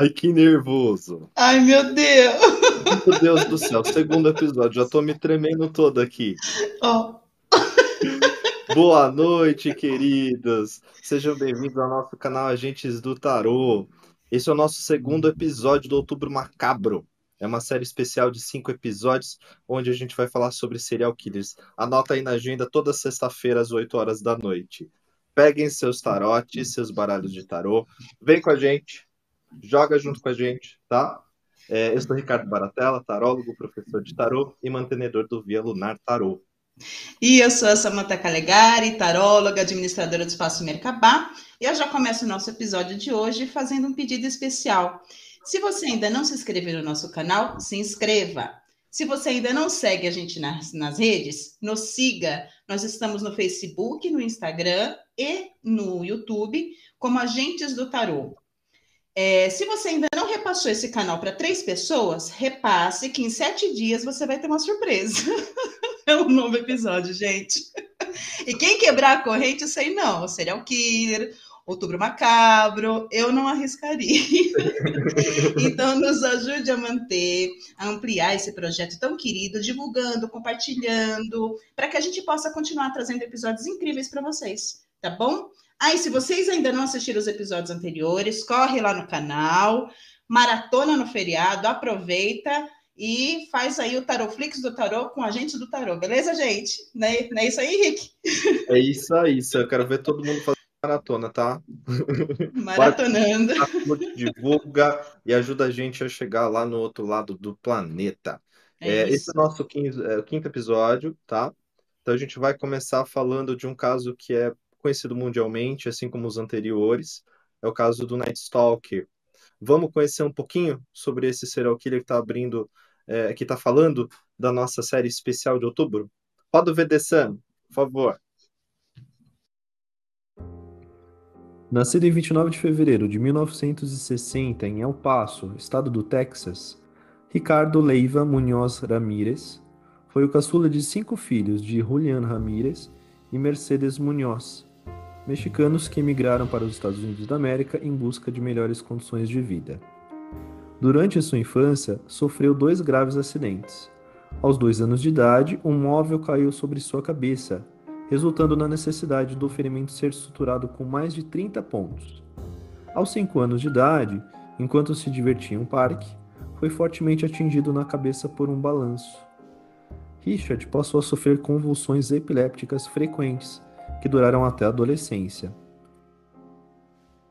Ai, que nervoso. Ai, meu Deus. Meu Deus do céu, segundo episódio. Já tô me tremendo todo aqui. Ó, Boa noite, queridos. Sejam bem-vindos ao nosso canal Agentes do Tarô. Esse é o nosso segundo episódio do Outubro Macabro. É uma série especial de cinco episódios, onde a gente vai falar sobre serial killers. Anota aí na agenda toda sexta-feira, às 8 horas da noite. Peguem seus tarotes, seus baralhos de tarô. Vem com a gente, joga junto com a gente, tá? É, eu sou Ricardo Baratella, tarólogo, professor de tarô e mantenedor do Via Lunar Tarô. E eu sou a Samantha Calegari, taróloga, administradora do Espaço Mercabá, e eu já começo o nosso episódio de hoje fazendo um pedido especial. Se você ainda não se inscreveu no nosso canal, se inscreva. Se você ainda não segue a gente nas, nas redes, nos siga. Nós estamos no Facebook, no Instagram e no YouTube como Agentes do Tarô. É, se você ainda não repassou esse canal para três pessoas, repasse que em sete dias você vai ter uma surpresa. é um novo episódio, gente. E quem quebrar a corrente, eu sei não. Serial killer, outubro macabro, eu não arriscaria. então, nos ajude a manter, a ampliar esse projeto tão querido, divulgando, compartilhando, para que a gente possa continuar trazendo episódios incríveis para vocês, tá bom? Aí, se vocês ainda não assistiram os episódios anteriores, corre lá no canal, maratona no feriado, aproveita e faz aí o Taroflix do Tarô com a gente do Tarô, beleza, gente? Não é, não é isso aí, Henrique? É isso aí, eu quero ver todo mundo fazer maratona, tá? Maratonando. Divulga e ajuda a gente a chegar lá no outro lado do planeta. É É, esse isso. é o nosso quinto, é, quinto episódio, tá? Então a gente vai começar falando de um caso que é conhecido mundialmente, assim como os anteriores. É o caso do Night Stalker. Vamos conhecer um pouquinho sobre esse serial killer que está abrindo, é, que está falando da nossa série especial de outubro? Roda o VD-Sam, por favor. Nascido em 29 de fevereiro de 1960 em El Paso, estado do Texas, Ricardo Leiva Munhoz Ramírez foi o caçula de cinco filhos de Julián Ramírez e Mercedes Munhoz, mexicanos que emigraram para os Estados Unidos da América em busca de melhores condições de vida. Durante sua infância, sofreu dois graves acidentes. Aos dois anos de idade, um móvel caiu sobre sua cabeça, resultando na necessidade do ferimento ser suturado com mais de 30 pontos. Aos 5 anos de idade, enquanto se divertia em um parque, foi fortemente atingido na cabeça por um balanço. Richard passou a sofrer convulsões epilépticas frequentes, que duraram até a adolescência.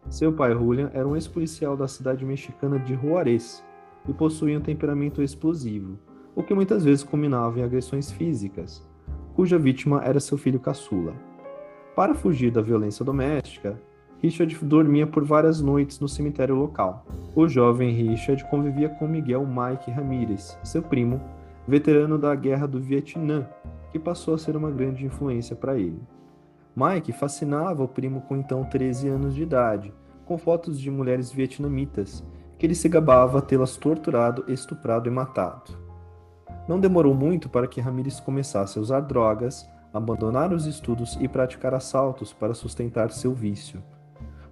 Seu pai, Julian, era um ex-policial da cidade mexicana de Juarez e possuía um temperamento explosivo, o que muitas vezes culminava em agressões físicas, cuja vítima era seu filho caçula. Para fugir da violência doméstica, Richard dormia por várias noites no cemitério local. O jovem Richard convivia com Miguel Mike Ramírez, seu primo, veterano da Guerra do Vietnã, que passou a ser uma grande influência para ele. Mike fascinava o primo com então 13 anos de idade, com fotos de mulheres vietnamitas, que ele se gabava tê-las torturado, estuprado e matado. Não demorou muito para que Ramírez começasse a usar drogas, abandonar os estudos e praticar assaltos para sustentar seu vício.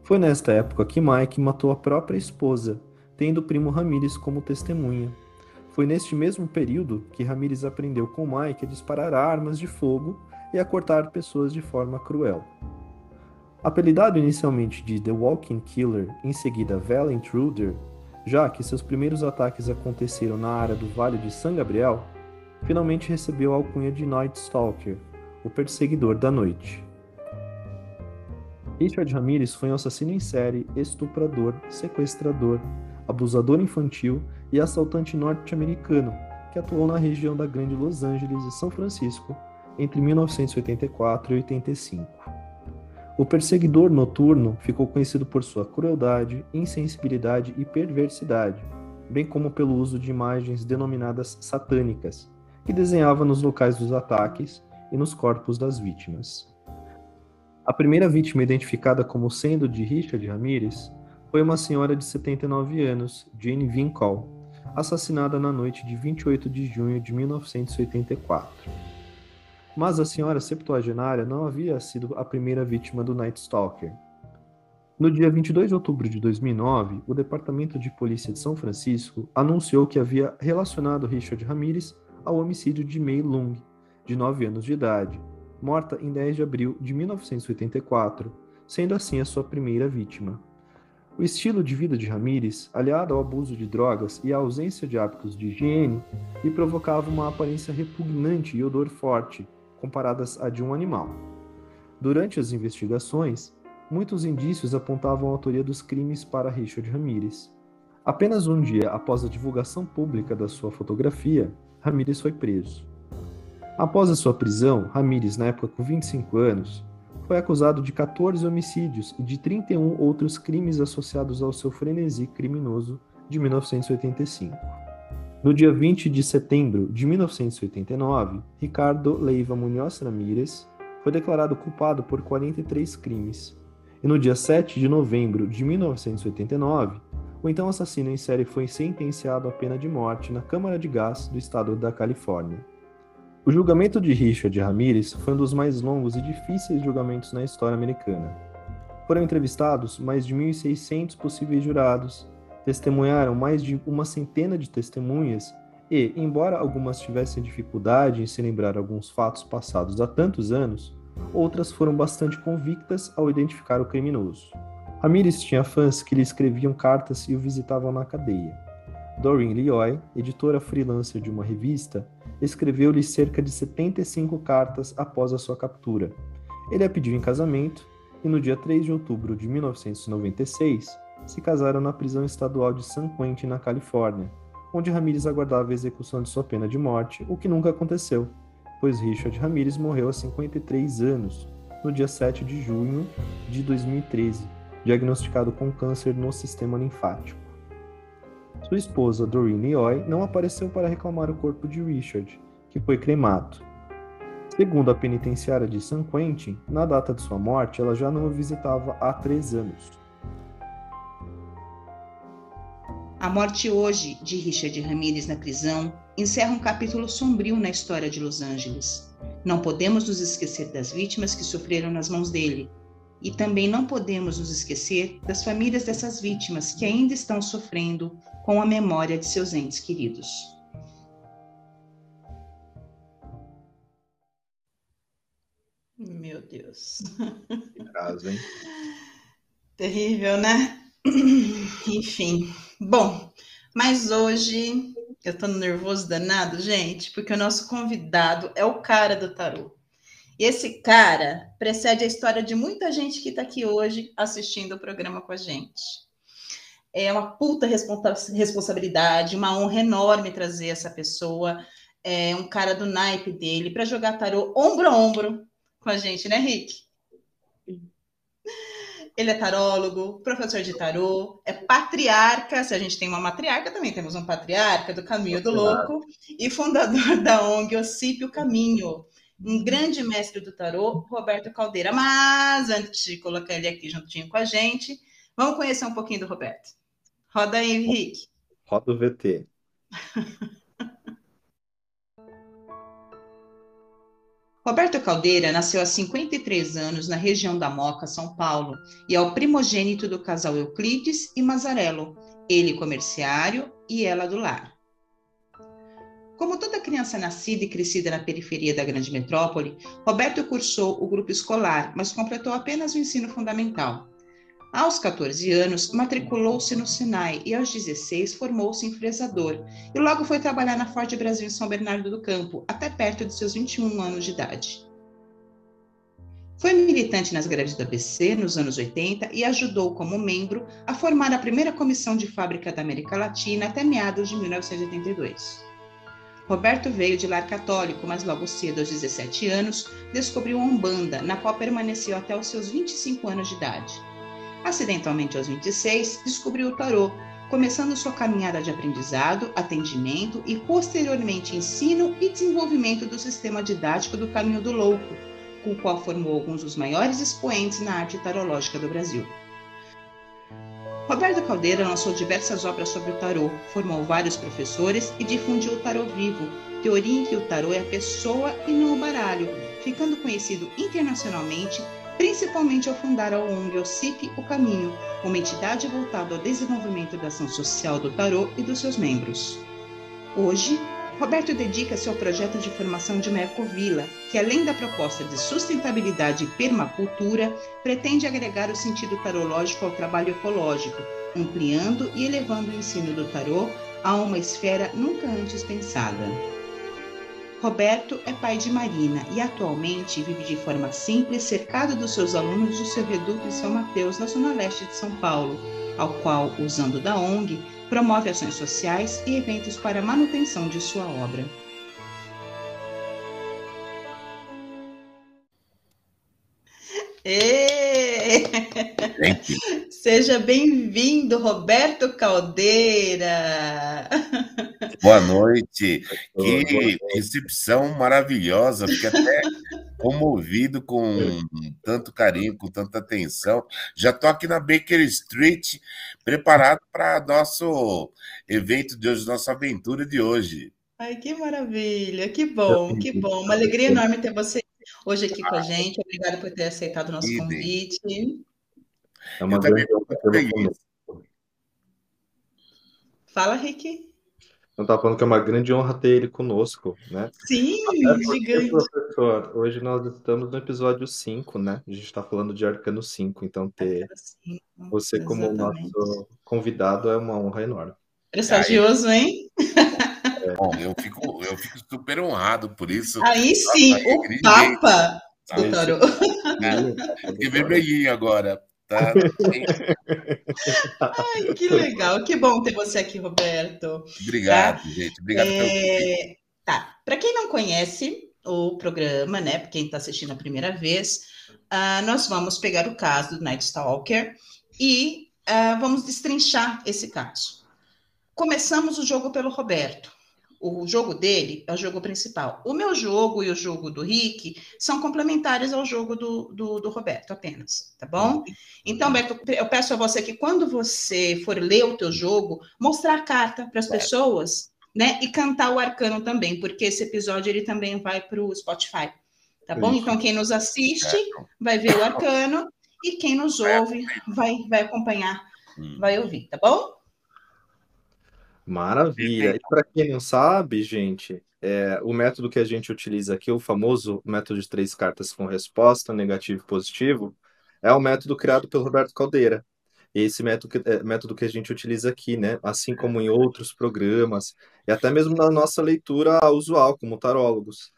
Foi nesta época que Mike matou a própria esposa, tendo o primo Ramírez como testemunha. Foi neste mesmo período que Ramírez aprendeu com Mike a disparar armas de fogo e a cortar pessoas de forma cruel. Apelidado inicialmente de The Walking Killer, em seguida Val Intruder, já que seus primeiros ataques aconteceram na área do Vale de San Gabriel, finalmente recebeu a alcunha de Night Stalker, o perseguidor da noite. Richard Ramirez foi um assassino em série, estuprador, sequestrador, abusador infantil e assaltante norte-americano que atuou na região da Grande Los Angeles e São Francisco entre 1984 e 85. O perseguidor noturno ficou conhecido por sua crueldade, insensibilidade e perversidade, bem como pelo uso de imagens denominadas satânicas, que desenhava nos locais dos ataques e nos corpos das vítimas. A primeira vítima identificada como sendo de Richard Ramirez foi uma senhora de 79 anos, Jane Vincol, assassinada na noite de 28 de junho de 1984. Mas a senhora septuagenária não havia sido a primeira vítima do Night Stalker. No dia 22 de outubro de 2009, o Departamento de Polícia de São Francisco anunciou que havia relacionado Richard Ramirez ao homicídio de Mei Lung, de 9 anos de idade, morta em 10 de abril de 1984, sendo assim a sua primeira vítima. O estilo de vida de Ramirez, aliado ao abuso de drogas e à ausência de hábitos de higiene, lhe provocava uma aparência repugnante e odor forte, comparadas à de um animal. Durante as investigações, muitos indícios apontavam a autoria dos crimes para Richard Ramirez. Apenas um dia após a divulgação pública da sua fotografia, Ramirez foi preso. Após a sua prisão, Ramirez, na época com 25 anos, foi acusado de 14 homicídios e de 31 outros crimes associados ao seu frenesi criminoso de 1985. No dia 20 de setembro de 1989, Ricardo Leiva Munhoz Ramírez foi declarado culpado por 43 crimes, e no dia 7 de novembro de 1989, o então assassino em série foi sentenciado à pena de morte na Câmara de Gás do estado da Califórnia. O julgamento de Richard Ramirez foi um dos mais longos e difíceis julgamentos na história americana. Foram entrevistados mais de 1.600 possíveis jurados, testemunharam mais de uma centena de testemunhas e, embora algumas tivessem dificuldade em se lembrar alguns fatos passados há tantos anos, outras foram bastante convictas ao identificar o criminoso. Ramirez tinha fãs que lhe escreviam cartas e o visitavam na cadeia. Doreen Lioy, editora freelancer de uma revista, escreveu-lhe cerca de 75 cartas após a sua captura. Ele a pediu em casamento e no dia 3 de outubro de 1996 se casaram na prisão estadual de San Quentin, na Califórnia, onde Ramirez aguardava a execução de sua pena de morte, o que nunca aconteceu pois Richard Ramirez morreu aos 53 anos, no dia 7 de junho de 2013, diagnosticado com câncer no sistema linfático. Sua esposa, Doreen Leoy, não apareceu para reclamar o corpo de Richard, que foi cremado. Segundo a penitenciária de San Quentin, na data de sua morte, ela já não o visitava há três anos. A morte hoje de Richard Ramirez na prisão encerra um capítulo sombrio na história de Los Angeles. Não podemos nos esquecer das vítimas que sofreram nas mãos dele. E também não podemos nos esquecer das famílias dessas vítimas que ainda estão sofrendo com a memória de seus entes queridos. Meu Deus. Que caso, hein? Terrível, né? Enfim. Bom, mas hoje eu tô nervoso danado, gente, porque o nosso convidado é o cara do tarô. E esse cara precede a história de muita gente que está aqui hoje assistindo o programa com a gente. É uma puta responsabilidade, uma honra enorme trazer essa pessoa, é um cara do naipe dele, para jogar tarô ombro a ombro com a gente, né, Rick? Ele é tarólogo, professor de tarô, é patriarca. Se a gente tem uma matriarca, também temos um patriarca do Caminho do Louco e fundador da ONG Ocípio Caminho. Um grande mestre do tarô, Roberto Caldeira. Mas antes de colocar ele aqui juntinho com a gente, vamos conhecer um pouquinho do Roberto. Roda aí, Henrique. Roda o VT. Roberto Caldeira nasceu há 53 anos na região da Moca, São Paulo, e é o primogênito do casal Euclides e Mazarello, ele comerciário e ela do lar. Como toda criança nascida e crescida na periferia da grande metrópole, Roberto cursou o grupo escolar, mas completou apenas o ensino fundamental. Aos 14 anos, matriculou-se no Sinai e aos 16 formou-se em fresador e logo foi trabalhar na Ford Brasil em São Bernardo do Campo, até perto de seus 21 anos de idade. Foi militante nas greves do ABC nos anos 80 e ajudou como membro a formar a primeira comissão de fábrica da América Latina até meados de 1982. Roberto veio de lar católico, mas logo cedo, aos 17 anos, descobriu a Umbanda, na qual permaneceu até os seus 25 anos de idade. Acidentalmente, aos 26, descobriu o tarô, começando sua caminhada de aprendizado, atendimento e, posteriormente, ensino e desenvolvimento do sistema didático do Caminho do Louco, com o qual formou alguns dos maiores expoentes na arte tarológica do Brasil. Roberto Caldeira lançou diversas obras sobre o tarô, formou vários professores e difundiu o tarô vivo, teoria em que o tarô é a pessoa e não o baralho, ficando conhecido internacionalmente principalmente ao fundar a ONG OCIP O Caminho, uma entidade voltada ao desenvolvimento da ação social do tarô e dos seus membros. Hoje, Roberto dedica-se ao projeto de formação de uma ecovila, que além da proposta de sustentabilidade e permacultura, pretende agregar o sentido tarológico ao trabalho ecológico, ampliando e elevando o ensino do tarô a uma esfera nunca antes pensada. Roberto é pai de Marina e atualmente vive de forma simples, cercado dos seus alunos do seu reduto em São Mateus, na zona leste de São Paulo, ao qual, usando da ONG, promove ações sociais e eventos para manutenção de sua obra. Seja bem-vindo, Roberto Caldeira. Boa noite. Que recepção maravilhosa. Fiquei até comovido com tanto carinho, com tanta atenção. Já estou aqui na Baker Street, preparado para nosso evento de hoje, nossa aventura de hoje. Ai, que maravilha, que bom, que bom. Uma alegria enorme ter você hoje aqui com a gente. Obrigada por ter aceitado o nosso convite. É uma grande Fala, Rick. Eu estava falando que é uma grande honra ter ele conosco, né? Sim, gigante. Professor, hoje nós estamos no episódio 5, né? A gente está falando de Arcano 5, então ter cinco, você como nosso convidado é uma honra enorme. Prestagioso, hein? É. Bom, eu fico, eu fico super honrado por isso. Aí sim, Nossa, o Papa do Tarô. É, fiquei vermelhinho agora. Tá? Ai, que legal, que bom ter você aqui, Roberto. Obrigado, tá? gente. Obrigado é... pelo Tá, para quem não conhece o programa, né, para quem está assistindo a primeira vez, uh, nós vamos pegar o caso do Night Stalker e uh, vamos destrinchar esse caso. Começamos o jogo pelo Roberto o jogo dele é o jogo principal. O meu jogo e o jogo do Rick são complementares ao jogo do, do, do, Roberto apenas, tá bom? Então, Beto, eu peço a você que quando você for ler o teu jogo, mostrar a carta para as pessoas, né? E cantar o arcano também, porque esse episódio ele também vai para o Spotify, tá bom? Então, quem nos assiste vai ver o arcano e quem nos ouve vai, vai acompanhar, hum. vai ouvir, tá bom? Maravilha. E para quem não sabe, gente, é, o método que a gente utiliza aqui, o famoso método de três cartas com resposta, negativo e positivo, é o método criado pelo Roberto Caldeira. Esse método, é, método que a gente utiliza aqui, né? Assim como em outros programas, e até mesmo na nossa leitura usual, como tarólogos.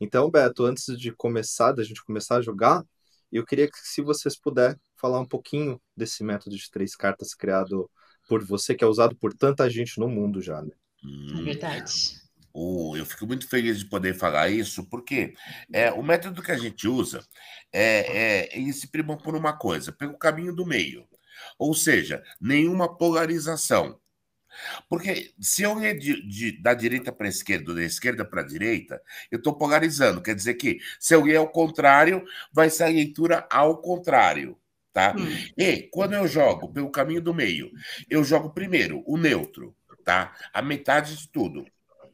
Então, Beto, antes de começar, da gente começar a jogar, eu queria que, se vocês puderem falar um pouquinho desse método de três cartas criado por você, que é usado por tanta gente no mundo já, né? Hum. É verdade. Oh, eu fico muito feliz de poder falar isso, porque é, o método que a gente usa é, é ele se prima por uma coisa, pelo caminho do meio. Ou seja, nenhuma polarização. Porque se eu ler de, de, da direita para a esquerda, da esquerda para a direita, eu estou polarizando. Quer dizer que se eu ler ao contrário, vai ser a leitura ao contrário tá? Hum. E quando eu jogo pelo caminho do meio, eu jogo primeiro o neutro, tá? A metade de tudo,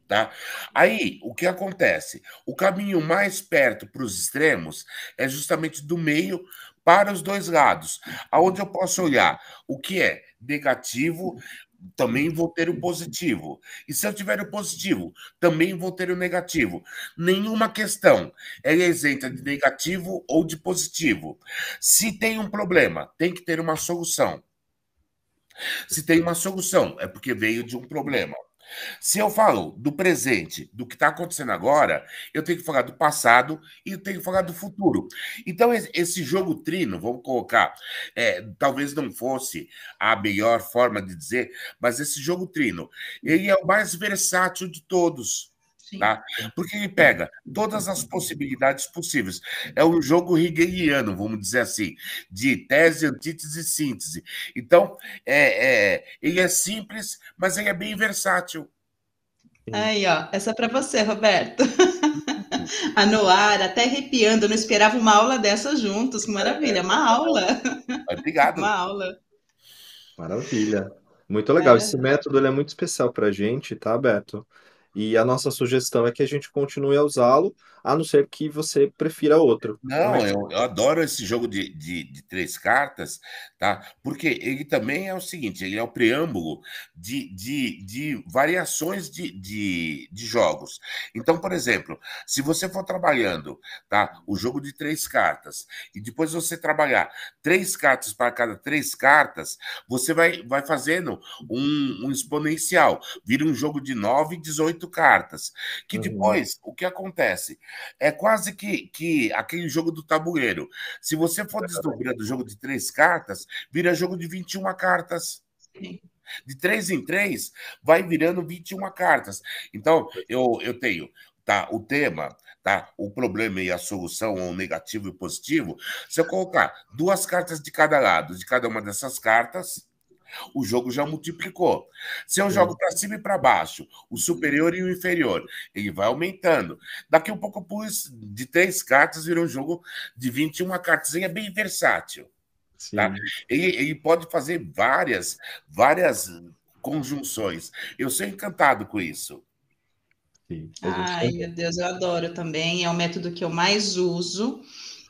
tá? Aí, o que acontece? O caminho mais perto para os extremos é justamente do meio para os dois lados, aonde eu posso olhar o que é negativo, também vou ter o positivo. E se eu tiver o positivo, também vou ter o negativo. Nenhuma questão é isenta de negativo ou de positivo. Se tem um problema, tem que ter uma solução. Se tem uma solução, é porque veio de um problema. Se eu falo do presente, do que está acontecendo agora, eu tenho que falar do passado e eu tenho que falar do futuro. Então, esse jogo trino, vamos colocar, é, talvez não fosse a melhor forma de dizer, mas esse jogo trino, ele é o mais versátil de todos. Tá? Porque ele pega todas as possibilidades possíveis. É um jogo hegeliano, vamos dizer assim, de tese, antítese e síntese. Então, é, é, ele é simples, mas ele é bem versátil. Aí, ó, essa é para você, Roberto. A Noara, até arrepiando, não esperava uma aula dessa juntos, que maravilha, uma aula. Obrigado. Uma aula. Maravilha. Muito legal. É. Esse método é muito especial para a gente, tá, Beto? E a nossa sugestão é que a gente continue a usá-lo, a não ser que você prefira outro. Não, eu, eu, adoro esse jogo de, de, de, três cartas, tá? Porque ele também é o seguinte: ele é o preâmbulo de, de, de variações de, de, de jogos. Então, por exemplo, se você for trabalhando tá, o jogo de três cartas e depois você trabalhar três cartas para cada três cartas, você vai, vai fazendo um, um exponencial. Vira um jogo de nove, 18 cartas. Que uhum. depois, uhum. o que acontece? É quase que, que aquele jogo do tabuleiro. Se você for desdobrando o jogo de três cartas, vira jogo de 21 cartas. De três em três, vai virando 21 cartas. Então, eu, eu tenho tá, o tema, tá, o problema e a solução, ou negativo e positivo. Se eu colocar duas cartas de cada lado, de cada uma dessas cartas, o jogo já multiplicou. Se eu jogo para cima e para baixo, o superior e o inferior, ele vai aumentando. Daqui a um pouco, pus de três cartas, vira um jogo de 21 cartas. Ele é bem versátil. Tá? Ele, ele pode fazer várias, várias conjunções. Eu sou encantado com isso. Sim, Ai, meu Deus, eu adoro também. É o método que eu mais uso,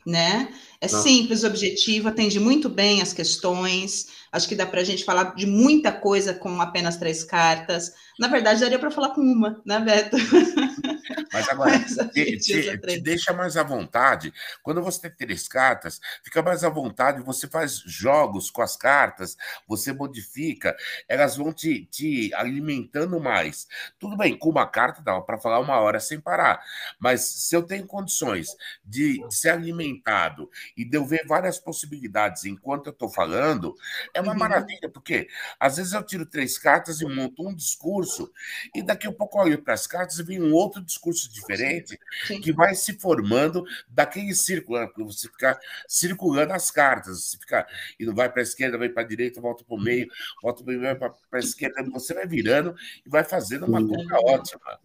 né? É Não. simples, objetivo, atende muito bem as questões. Acho que dá para a gente falar de muita coisa com apenas três cartas. Na verdade, daria para falar com uma, né, Beto? Mas agora, Mas te, te, te, deixa mais à vontade. Quando você tem três cartas, fica mais à vontade. Você faz jogos com as cartas, você modifica, elas vão te, te alimentando mais. Tudo bem, com uma carta dá para falar uma hora sem parar. Mas se eu tenho condições de, de ser alimentado e de eu ver várias possibilidades enquanto eu estou falando, é uma uhum. maravilha, porque às vezes eu tiro três cartas e monto um discurso, e daqui a pouco eu olho para as cartas e vem um outro discurso diferente Sim. que vai se formando daquele círculo, né? você ficar circulando as cartas, você fica e não vai para a esquerda, vai para a direita, volta para o meio, volta para meio, para a esquerda, você vai virando e vai fazendo uma coisa ótima.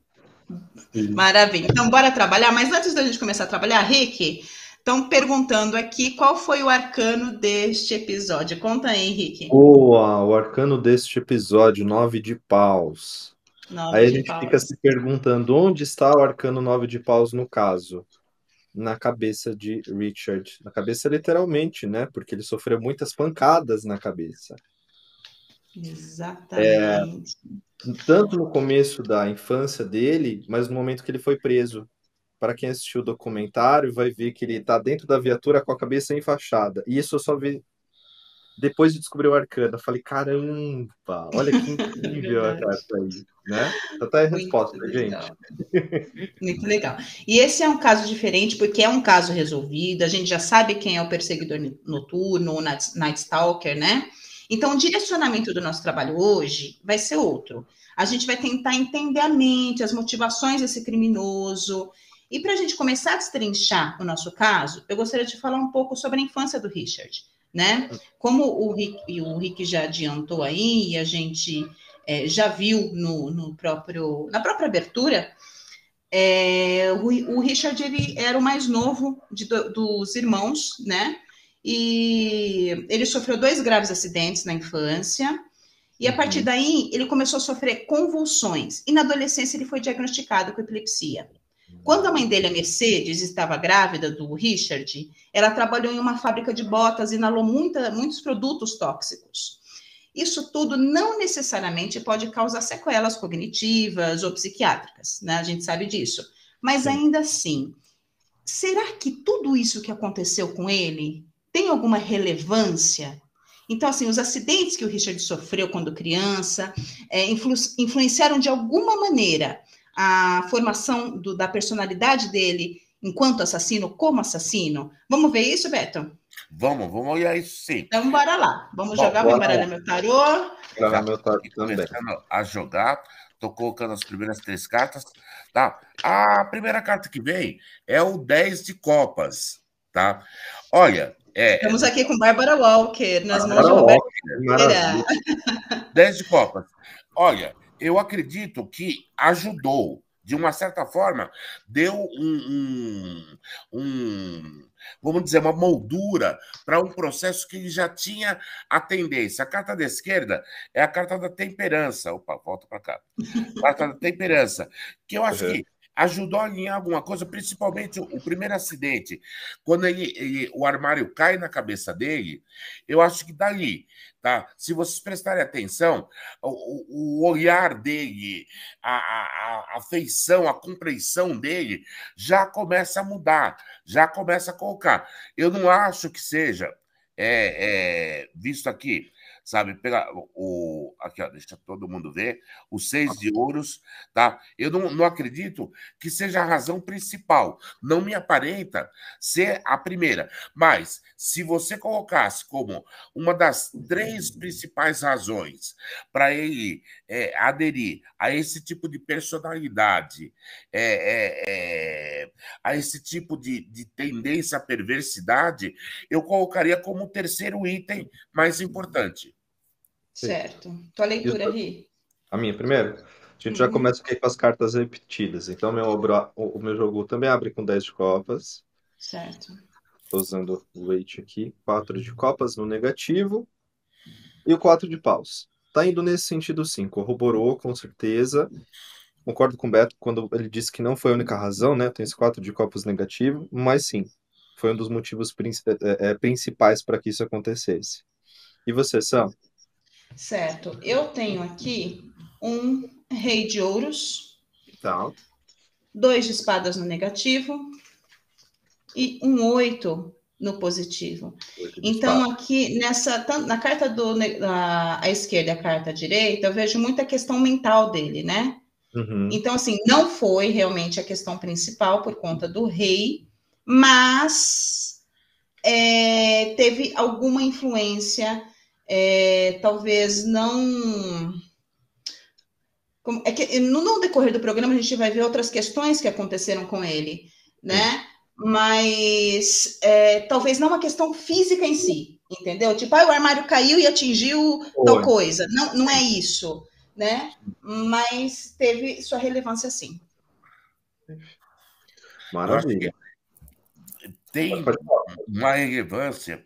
Maravilha. Então, bora trabalhar. Mas antes da gente começar a trabalhar, Rick, Estão perguntando aqui qual foi o arcano deste episódio. Conta aí, Henrique. Boa, o arcano deste episódio, nove de paus. Nove aí a gente paus. fica se perguntando onde está o arcano nove de paus no caso. Na cabeça de Richard. Na cabeça, literalmente, né? Porque ele sofreu muitas pancadas na cabeça. Exatamente. É, tanto no começo da infância dele, mas no momento que ele foi preso para quem assistiu o documentário, vai ver que ele está dentro da viatura com a cabeça enfaixada. E isso eu só vi depois de descobrir o Arcana. Falei, caramba, olha que incrível a carta aí. Né? Então tá a resposta, Muito gente. Muito legal. E esse é um caso diferente, porque é um caso resolvido, a gente já sabe quem é o perseguidor noturno, o Night Stalker, né? Então, o direcionamento do nosso trabalho hoje vai ser outro. A gente vai tentar entender a mente, as motivações desse criminoso, e para a gente começar a destrinchar o nosso caso, eu gostaria de falar um pouco sobre a infância do Richard, né? Como o Rick, o Rick já adiantou aí, e a gente é, já viu no, no, próprio, na própria abertura, é, o, o, Richard ele era o mais novo de, dos irmãos, né? E ele sofreu dois graves acidentes na infância. E a partir uhum. daí, ele começou a sofrer convulsões. E na adolescência, ele foi diagnosticado com epilepsia. Quando a mãe dele, a Mercedes, estava grávida do Richard, ela trabalhou em uma fábrica de botas e inalou muita, muitos produtos tóxicos. Isso tudo não necessariamente pode causar sequelas cognitivas ou psiquiátricas, né? A gente sabe disso. Mas ainda assim, será que tudo isso que aconteceu com ele tem alguma relevância? Então, assim, os acidentes que o Richard sofreu quando criança é, influ influenciaram de alguma maneira a formação do, da personalidade dele enquanto assassino, como assassino. Vamos ver isso, Beto? Vamos, vamos olhar isso sim. Então, bora lá. Vamos Bom, jogar, vou embaralhar meu tarô. Embaralhar meu tarô também. a jogar, tô colocando as primeiras três cartas, tá? A primeira carta que vem é o 10 de copas, tá? Olha, é, Estamos aqui com Bárbara Walker, nas mãos de Roberto 10 de copas. Olha, eu acredito que ajudou, de uma certa forma, deu um, um, um vamos dizer, uma moldura para um processo que já tinha a tendência. A carta da esquerda é a carta da temperança. Opa, volta para cá. Carta da temperança, que eu acho uhum. que ajudou a alinhar alguma coisa, principalmente o, o primeiro acidente. Quando ele, ele, o armário cai na cabeça dele, eu acho que dali, tá? Se vocês prestarem atenção, o, o olhar dele, a, a, a feição, a compreensão dele já começa a mudar, já começa a colocar. Eu não acho que seja é, é, visto aqui sabe? Pegar o. Aqui, ó, deixa todo mundo ver. O seis de ouros, tá? Eu não, não acredito que seja a razão principal. Não me aparenta ser a primeira. Mas, se você colocasse como uma das três principais razões para ele é, aderir a esse tipo de personalidade, é, é, é, a esse tipo de, de tendência à perversidade, eu colocaria como o terceiro item mais importante. Certo. Tua leitura, Ri. A minha primeiro? A gente já uhum. começa aqui com as cartas repetidas. Então, meu, o meu jogo também abre com 10 de copas. Certo. Estou usando o weight aqui. 4 de copas no negativo. E o 4 de paus. Tá indo nesse sentido, sim. Corroborou, com certeza. Concordo com o Beto quando ele disse que não foi a única razão, né? Tem esse 4 de copas negativo. Mas sim, foi um dos motivos é, é, principais para que isso acontecesse. E você, Sam? Certo. Eu tenho aqui um rei de ouros. Tá. Dois de espadas no negativo. E um oito no positivo. Então, aqui nessa na carta do à esquerda e a carta à direita, eu vejo muita questão mental dele, né? Uhum. Então, assim, não foi realmente a questão principal por conta do rei, mas é, teve alguma influência é, talvez não. É que no, decorrer do programa a gente vai ver outras questões que aconteceram com ele, né? Mas é, talvez não uma questão física em si, entendeu? Tipo, ah, o armário caiu e atingiu tal coisa. Não, não é isso, né? Mas teve sua relevância sim. Maravilha. Tem uma relevância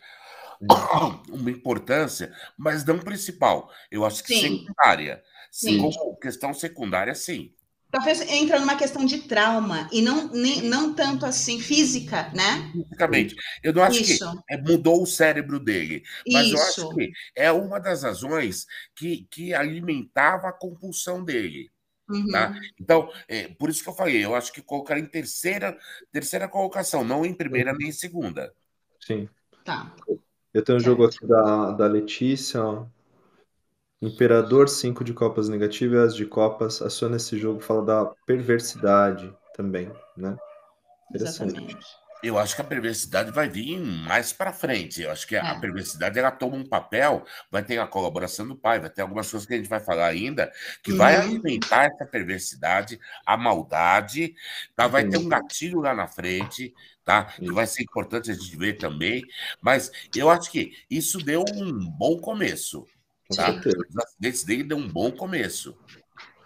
uma importância, mas não principal. Eu acho que sim. secundária. Sim. Como questão secundária, sim. Talvez entra numa questão de trauma e não, nem, não tanto assim física, né? Fisicamente. Eu não acho Isso. que é, mudou o cérebro dele, mas Isso. eu acho que é uma das razões que, que alimentava a compulsão dele. Tá? Uhum. Tá? Então, é, por isso que eu falei, eu acho que colocar em terceira, terceira colocação, não em primeira nem em segunda. Sim. Tá. Eu tenho um jogo aqui da, da Letícia, ó. Imperador, 5 de copas negativas, as de copas. Aciona esse jogo, fala da perversidade também, né? Exatamente. Eu acho que a perversidade vai vir mais para frente. Eu acho que a, é. perversidade ela toma um papel, vai ter a colaboração do pai, vai ter algumas coisas que a gente vai falar ainda, que uhum. vai alimentar essa perversidade, a maldade, tá? vai ter um gatilho lá na frente, tá? Que vai ser importante a gente ver também. Mas eu acho que isso deu um bom começo. Tá? Os acidentes dele deu um bom começo.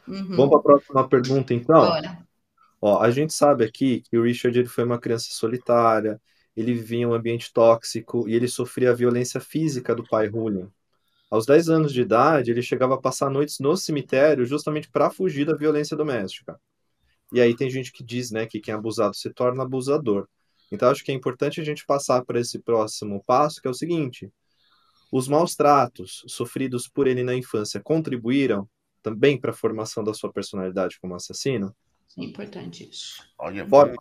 Uhum. Vamos para a próxima pergunta, então? Bora. Ó, a gente sabe aqui que o Richard ele foi uma criança solitária, ele vivia em um ambiente tóxico e ele sofria a violência física do pai Julian. Aos 10 anos de idade, ele chegava a passar noites no cemitério justamente para fugir da violência doméstica. E aí tem gente que diz, né, que quem é abusado se torna abusador. Então, acho que é importante a gente passar para esse próximo passo, que é o seguinte: os maus tratos sofridos por ele na infância contribuíram também para a formação da sua personalidade como assassino? É importante isso. Olha, Bora,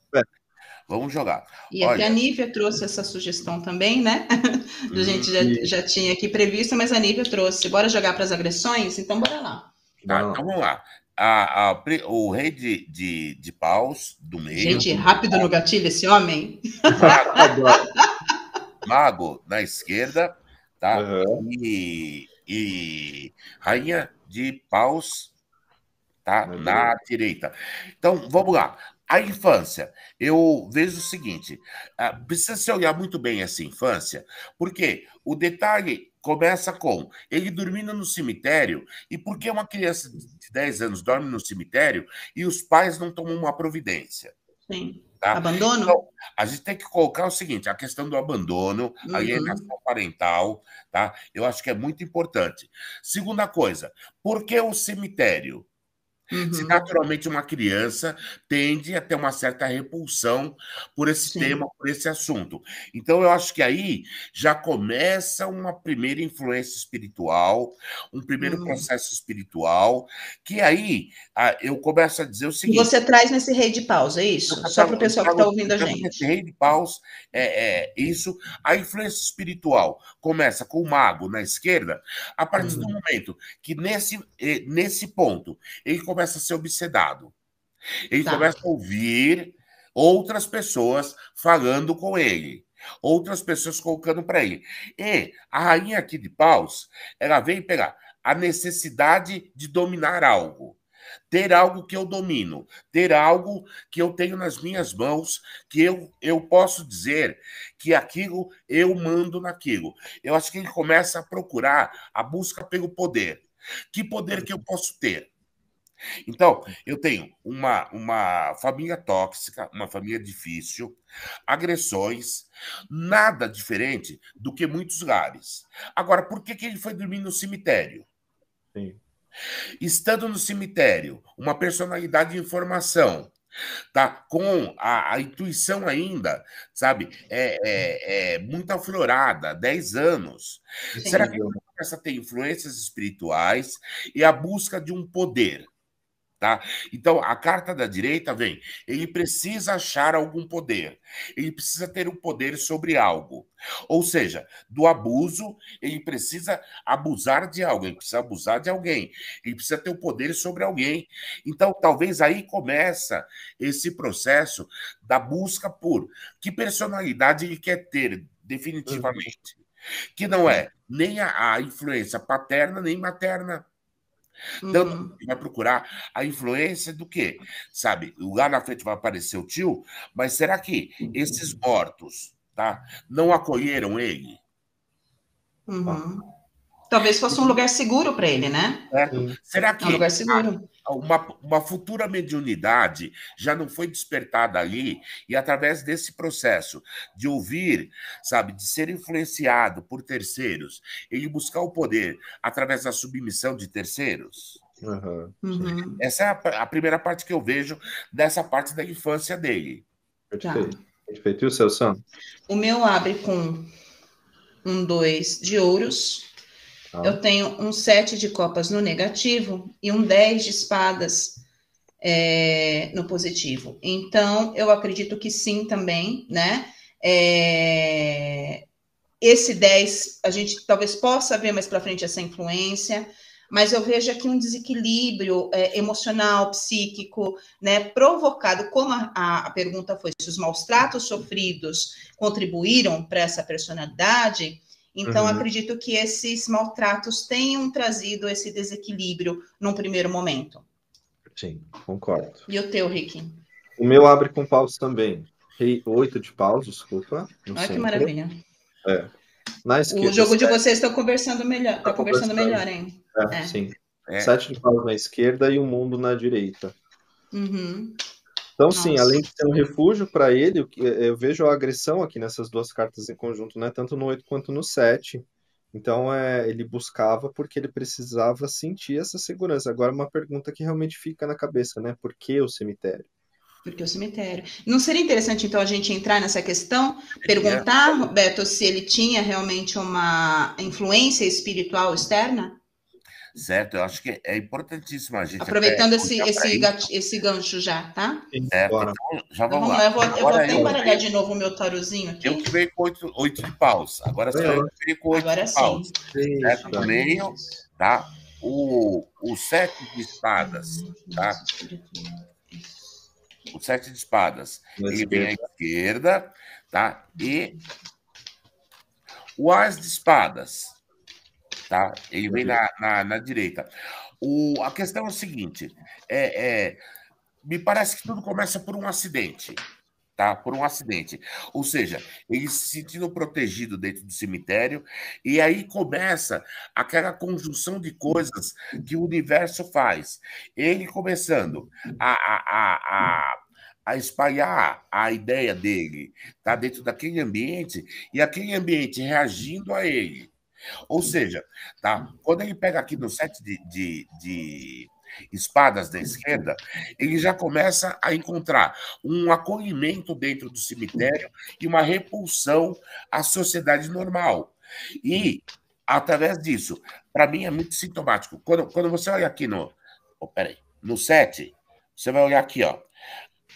vamos jogar. E Olha. até a Nívia trouxe essa sugestão também, né? a gente já, já tinha aqui previsto, mas a Nívia trouxe. Bora jogar para as agressões? Então, bora lá. Tá, então vamos lá a, a, o rei de, de, de paus do meio. Gente, rápido no gatilho esse homem. Mago, mago na esquerda, tá? Uhum. E, e rainha de paus tá? Uhum. na direita. Então, vamos lá. A infância, eu vejo o seguinte: uh, precisa se olhar muito bem essa infância, porque o detalhe começa com ele dormindo no cemitério. E por que uma criança de 10 anos dorme no cemitério e os pais não tomam uma providência? Sim. Tá? Abandono? Então, a gente tem que colocar o seguinte: a questão do abandono, uhum. alienação parental, tá? Eu acho que é muito importante. Segunda coisa, por que o cemitério? Uhum. Se naturalmente uma criança tende a ter uma certa repulsão por esse Sim. tema, por esse assunto. Então, eu acho que aí já começa uma primeira influência espiritual, um primeiro uhum. processo espiritual, que aí eu começo a dizer o seguinte. Você traz nesse rei de paus, é isso? Só para o pessoal que está ouvindo a gente. Nesse rei de paus, é, é, isso. A influência espiritual começa com o mago na esquerda, a partir uhum. do momento que nesse, eh, nesse ponto ele começa começa a ser obsedado. Ele tá. começa a ouvir outras pessoas falando com ele, outras pessoas colocando para ele. E a rainha aqui de paus, ela vem pegar a necessidade de dominar algo. Ter algo que eu domino, ter algo que eu tenho nas minhas mãos, que eu, eu posso dizer que aquilo eu mando naquilo. Eu acho que ele começa a procurar a busca pelo poder. Que poder que eu posso ter? Então, eu tenho uma, uma família tóxica, uma família difícil, agressões, nada diferente do que muitos lares. Agora, por que, que ele foi dormir no cemitério? Sim. Estando no cemitério, uma personalidade de informação, tá com a, a intuição ainda, sabe, é, é, é muito aflorada, 10 anos. Sim. Será que ele começa a ter influências espirituais e a busca de um poder? Tá? Então, a carta da direita vem, ele precisa achar algum poder, ele precisa ter um poder sobre algo. Ou seja, do abuso, ele precisa abusar de algo, ele precisa abusar de alguém, ele precisa ter o um poder sobre alguém. Então, talvez aí começa esse processo da busca por que personalidade ele quer ter definitivamente. Que não é nem a, a influência paterna nem materna então, uhum. vai procurar a influência do quê? Sabe, lá na frente vai aparecer o tio, mas será que esses mortos tá, não acolheram ele? Uhum. Talvez fosse um lugar seguro para ele, né? Certo? Será que. É um lugar seguro uma, uma futura mediunidade já não foi despertada ali, e através desse processo de ouvir, sabe, de ser influenciado por terceiros, ele buscar o poder através da submissão de terceiros? Uhum. Uhum. Essa é a, a, primeira parte que eu vejo dessa parte da infância dele. Perfeito. Tá. Perfeito. E o seu Sam? O meu abre com um, dois de ouros, Tá. Eu tenho um sete de copas no negativo e um 10 de espadas é, no positivo. Então, eu acredito que sim também, né? É, esse 10, a gente talvez possa ver mais para frente essa influência, mas eu vejo aqui um desequilíbrio é, emocional, psíquico, né, provocado, como a, a, pergunta foi, se os maus tratos sofridos contribuíram para essa personalidade, então, uhum. acredito que esses maltratos tenham trazido esse desequilíbrio num primeiro momento. Sim, concordo. E o teu, Rick? O meu abre com paus também. Rei oito de paus, desculpa. Olha que maravilha. É. Na esquerda, o jogo de vocês está conversando melhor, está conversando melhor, hein? É, é. sim. É. Sete de paus na esquerda e o um mundo na direita. Uhum. Então, Nossa. sim, além de ser um refúgio para ele, eu vejo a agressão aqui nessas duas cartas em conjunto, né? Tanto no 8 quanto no 7. Então, é, ele buscava porque ele precisava sentir essa segurança. Agora, uma pergunta que realmente fica na cabeça, né? Por que o cemitério? Porque o cemitério. Não seria interessante, então, a gente entrar nessa questão, perguntar, Roberto, se ele tinha realmente uma influência espiritual externa? Certo? Eu acho que é importantíssimo a gente. Aproveitando esse, esse, esse gancho já, tá? Certo, então, já vamos, então, lá. Eu vou, eu vou até embaralhar de novo o meu tarozinho aqui. Eu que veio com oito, oito de paus. Agora sim, eu que veio com oito Agora de paus. Sim. Certo? No meio, tá? O, o sete de espadas, tá? O sete de espadas. ele vem à esquerda, tá? E o as de espadas tá? Ele vem na, na, na direita. O, a questão é o seguinte: é, é, me parece que tudo começa por um acidente. tá? Por um acidente. Ou seja, ele se sentindo protegido dentro do cemitério, e aí começa aquela conjunção de coisas que o universo faz. Ele começando a, a, a, a a espalhar a ideia dele, tá dentro daquele ambiente e aquele ambiente reagindo a ele. Ou seja, tá? Quando ele pega aqui no set de, de, de espadas da esquerda, ele já começa a encontrar um acolhimento dentro do cemitério e uma repulsão à sociedade normal. E, através disso, para mim é muito sintomático. Quando, quando você olha aqui no. Oh, peraí, no 7, você vai olhar aqui, ó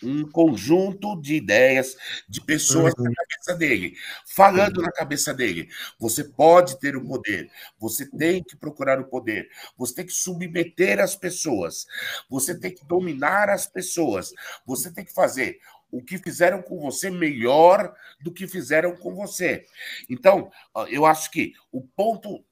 um conjunto de ideias de pessoas uhum. na cabeça dele, falando na cabeça dele. Você pode ter o poder, você tem que procurar o poder, você tem que submeter as pessoas, você tem que dominar as pessoas, você tem que fazer o que fizeram com você melhor do que fizeram com você. Então, eu acho que o ponto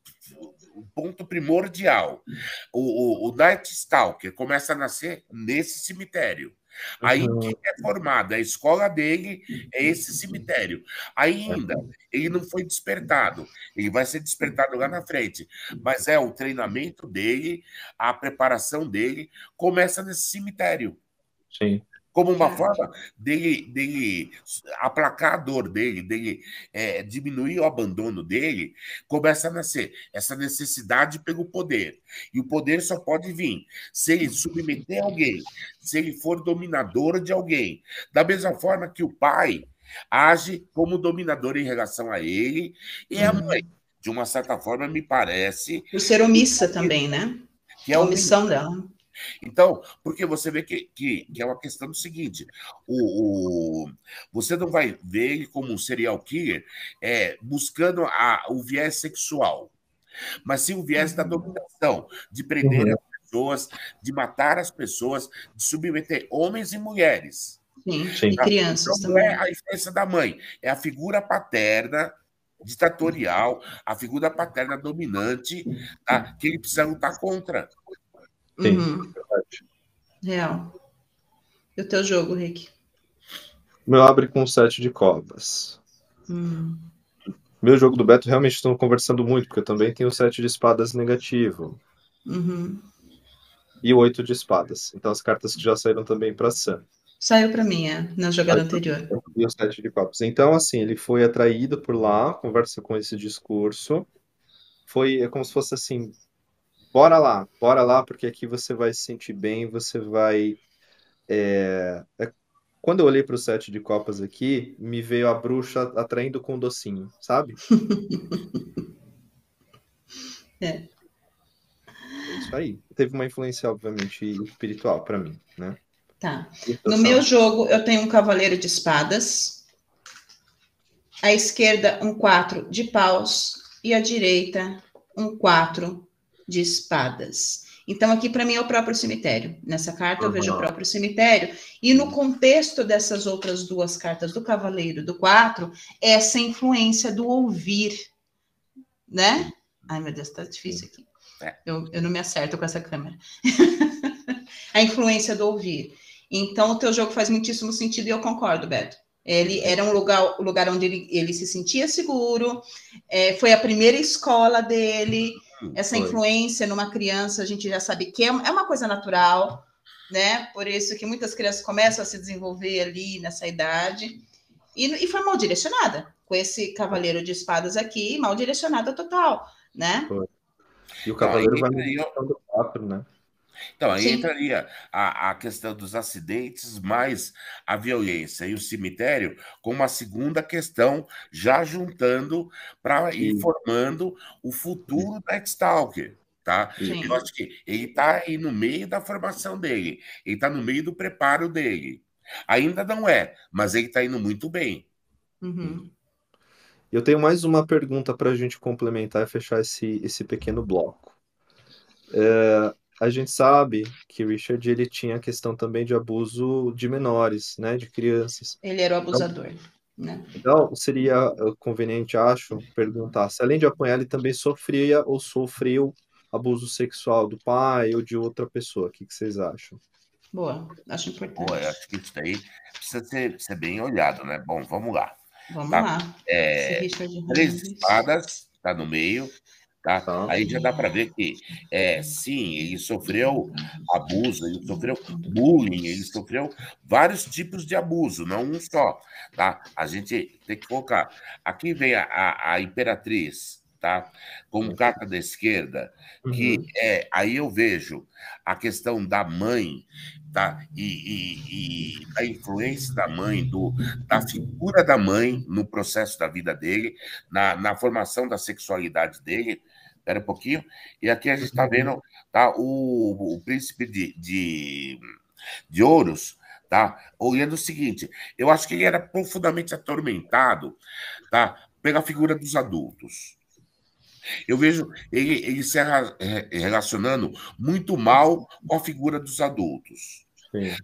o ponto primordial, o, o, o Night Stalker começa a nascer nesse cemitério. Aí quem é formado, a escola dele é esse cemitério. Ainda ele não foi despertado, ele vai ser despertado lá na frente, mas é o treinamento dele, a preparação dele começa nesse cemitério. Sim como uma forma dele, dele aplacar a dor dele, dele é, diminuir o abandono dele, começa a nascer essa necessidade pelo poder. E o poder só pode vir se ele submeter alguém, se ele for dominador de alguém. Da mesma forma que o pai age como dominador em relação a ele e a uhum. mãe. De uma certa forma, me parece. O ser omissa também, né? Que é a omissão dela. Então, porque você vê que, que, que é uma questão do seguinte: o, o, você não vai ver ele como um serial killer é, buscando a, o viés sexual, mas sim o viés da dominação, de prender uhum. as pessoas, de matar as pessoas, de submeter homens e mulheres. Sim, sim. e crianças então, também. Não é a influência da mãe, é a figura paterna ditatorial, a figura paterna dominante, tá? que ele precisa lutar contra. Sim, uhum. Real. E o teu jogo, Rick? Meu abre com sete de copas. Hum. Meu jogo do Beto realmente estão conversando muito, porque eu também tenho sete de espadas negativo. Uhum. E oito de espadas. Então as cartas que já saíram também para Sam. Saiu para mim, é, na jogada Aí, anterior. E o sete de copas. Então, assim, ele foi atraído por lá, conversa com esse discurso. Foi é como se fosse assim, bora lá, bora lá, porque aqui você vai se sentir bem, você vai. É... É... Quando eu olhei para o sete de copas aqui, me veio a bruxa atraindo com um docinho, sabe? é. é. Isso aí. Teve uma influência, obviamente, espiritual para mim, né? Tá. No meu jogo, eu tenho um cavaleiro de espadas. À esquerda, um quatro de paus. E à direita, um quatro de espadas. Então, aqui para mim é o próprio cemitério. Nessa carta uhum. eu vejo o próprio cemitério. E no contexto dessas outras duas cartas, do Cavaleiro do Quatro, essa influência do ouvir, né? Ai, meu Deus, tá difícil aqui. É. Eu, eu não me acerto com essa câmera. a influência do ouvir. Então, o teu jogo faz muitíssimo sentido e eu concordo, Beto. Ele era um lugar, lugar onde ele, ele se sentia seguro, é, foi a primeira escola dele, essa influência numa criança, a gente já sabe que é, é uma coisa natural, né? Por isso que muitas crianças começam a se desenvolver ali nessa idade. E, e foi mal direcionada, com esse cavaleiro de espadas aqui, mal direcionada total, né? Foi. E o cavaleiro vai no quatro, né? Então, aí Sim. entraria a, a questão dos acidentes, mais a violência e o cemitério, com uma segunda questão, já juntando para ir formando o futuro da Stalker. Tá? Eu acho que ele está aí no meio da formação dele, ele está no meio do preparo dele. Ainda não é, mas ele está indo muito bem. Uhum. Eu tenho mais uma pergunta para a gente complementar e fechar esse, esse pequeno bloco. É, a gente sabe que Richard ele tinha a questão também de abuso de menores, né, de crianças. Ele era o abusador. Então, né? então seria eh, conveniente, acho, perguntar se além de apanhar ele também sofria ou sofreu abuso sexual do pai ou de outra pessoa. O que, que vocês acham? Boa, acho importante. Boa, eu acho que isso daí precisa ser, ser bem olhado, né? Bom, vamos lá. Vamos Tá. lá. É, três espadas, tá no meio, tá? Tá. Aí já dá para ver que, é, sim, ele sofreu abuso, ele sofreu bullying, ele sofreu vários tipos de abuso, não um só, tá? A gente tem que colocar. Aqui vem a, a, a imperatriz, tá? Com carta da esquerda, que Uhum. é aí eu vejo a questão da mãe, tá? E, e, e a influência da mãe, do, da figura da mãe no processo da vida dele, na, na formação da sexualidade dele. Espera um pouquinho. E aqui a gente está vendo tá, o, o príncipe de, de, de Ouros, tá? Olhando o seguinte, eu acho que ele era profundamente atormentado, tá? Pela figura dos adultos. Eu vejo ele, ele se re- relacionando muito mal com a figura dos adultos.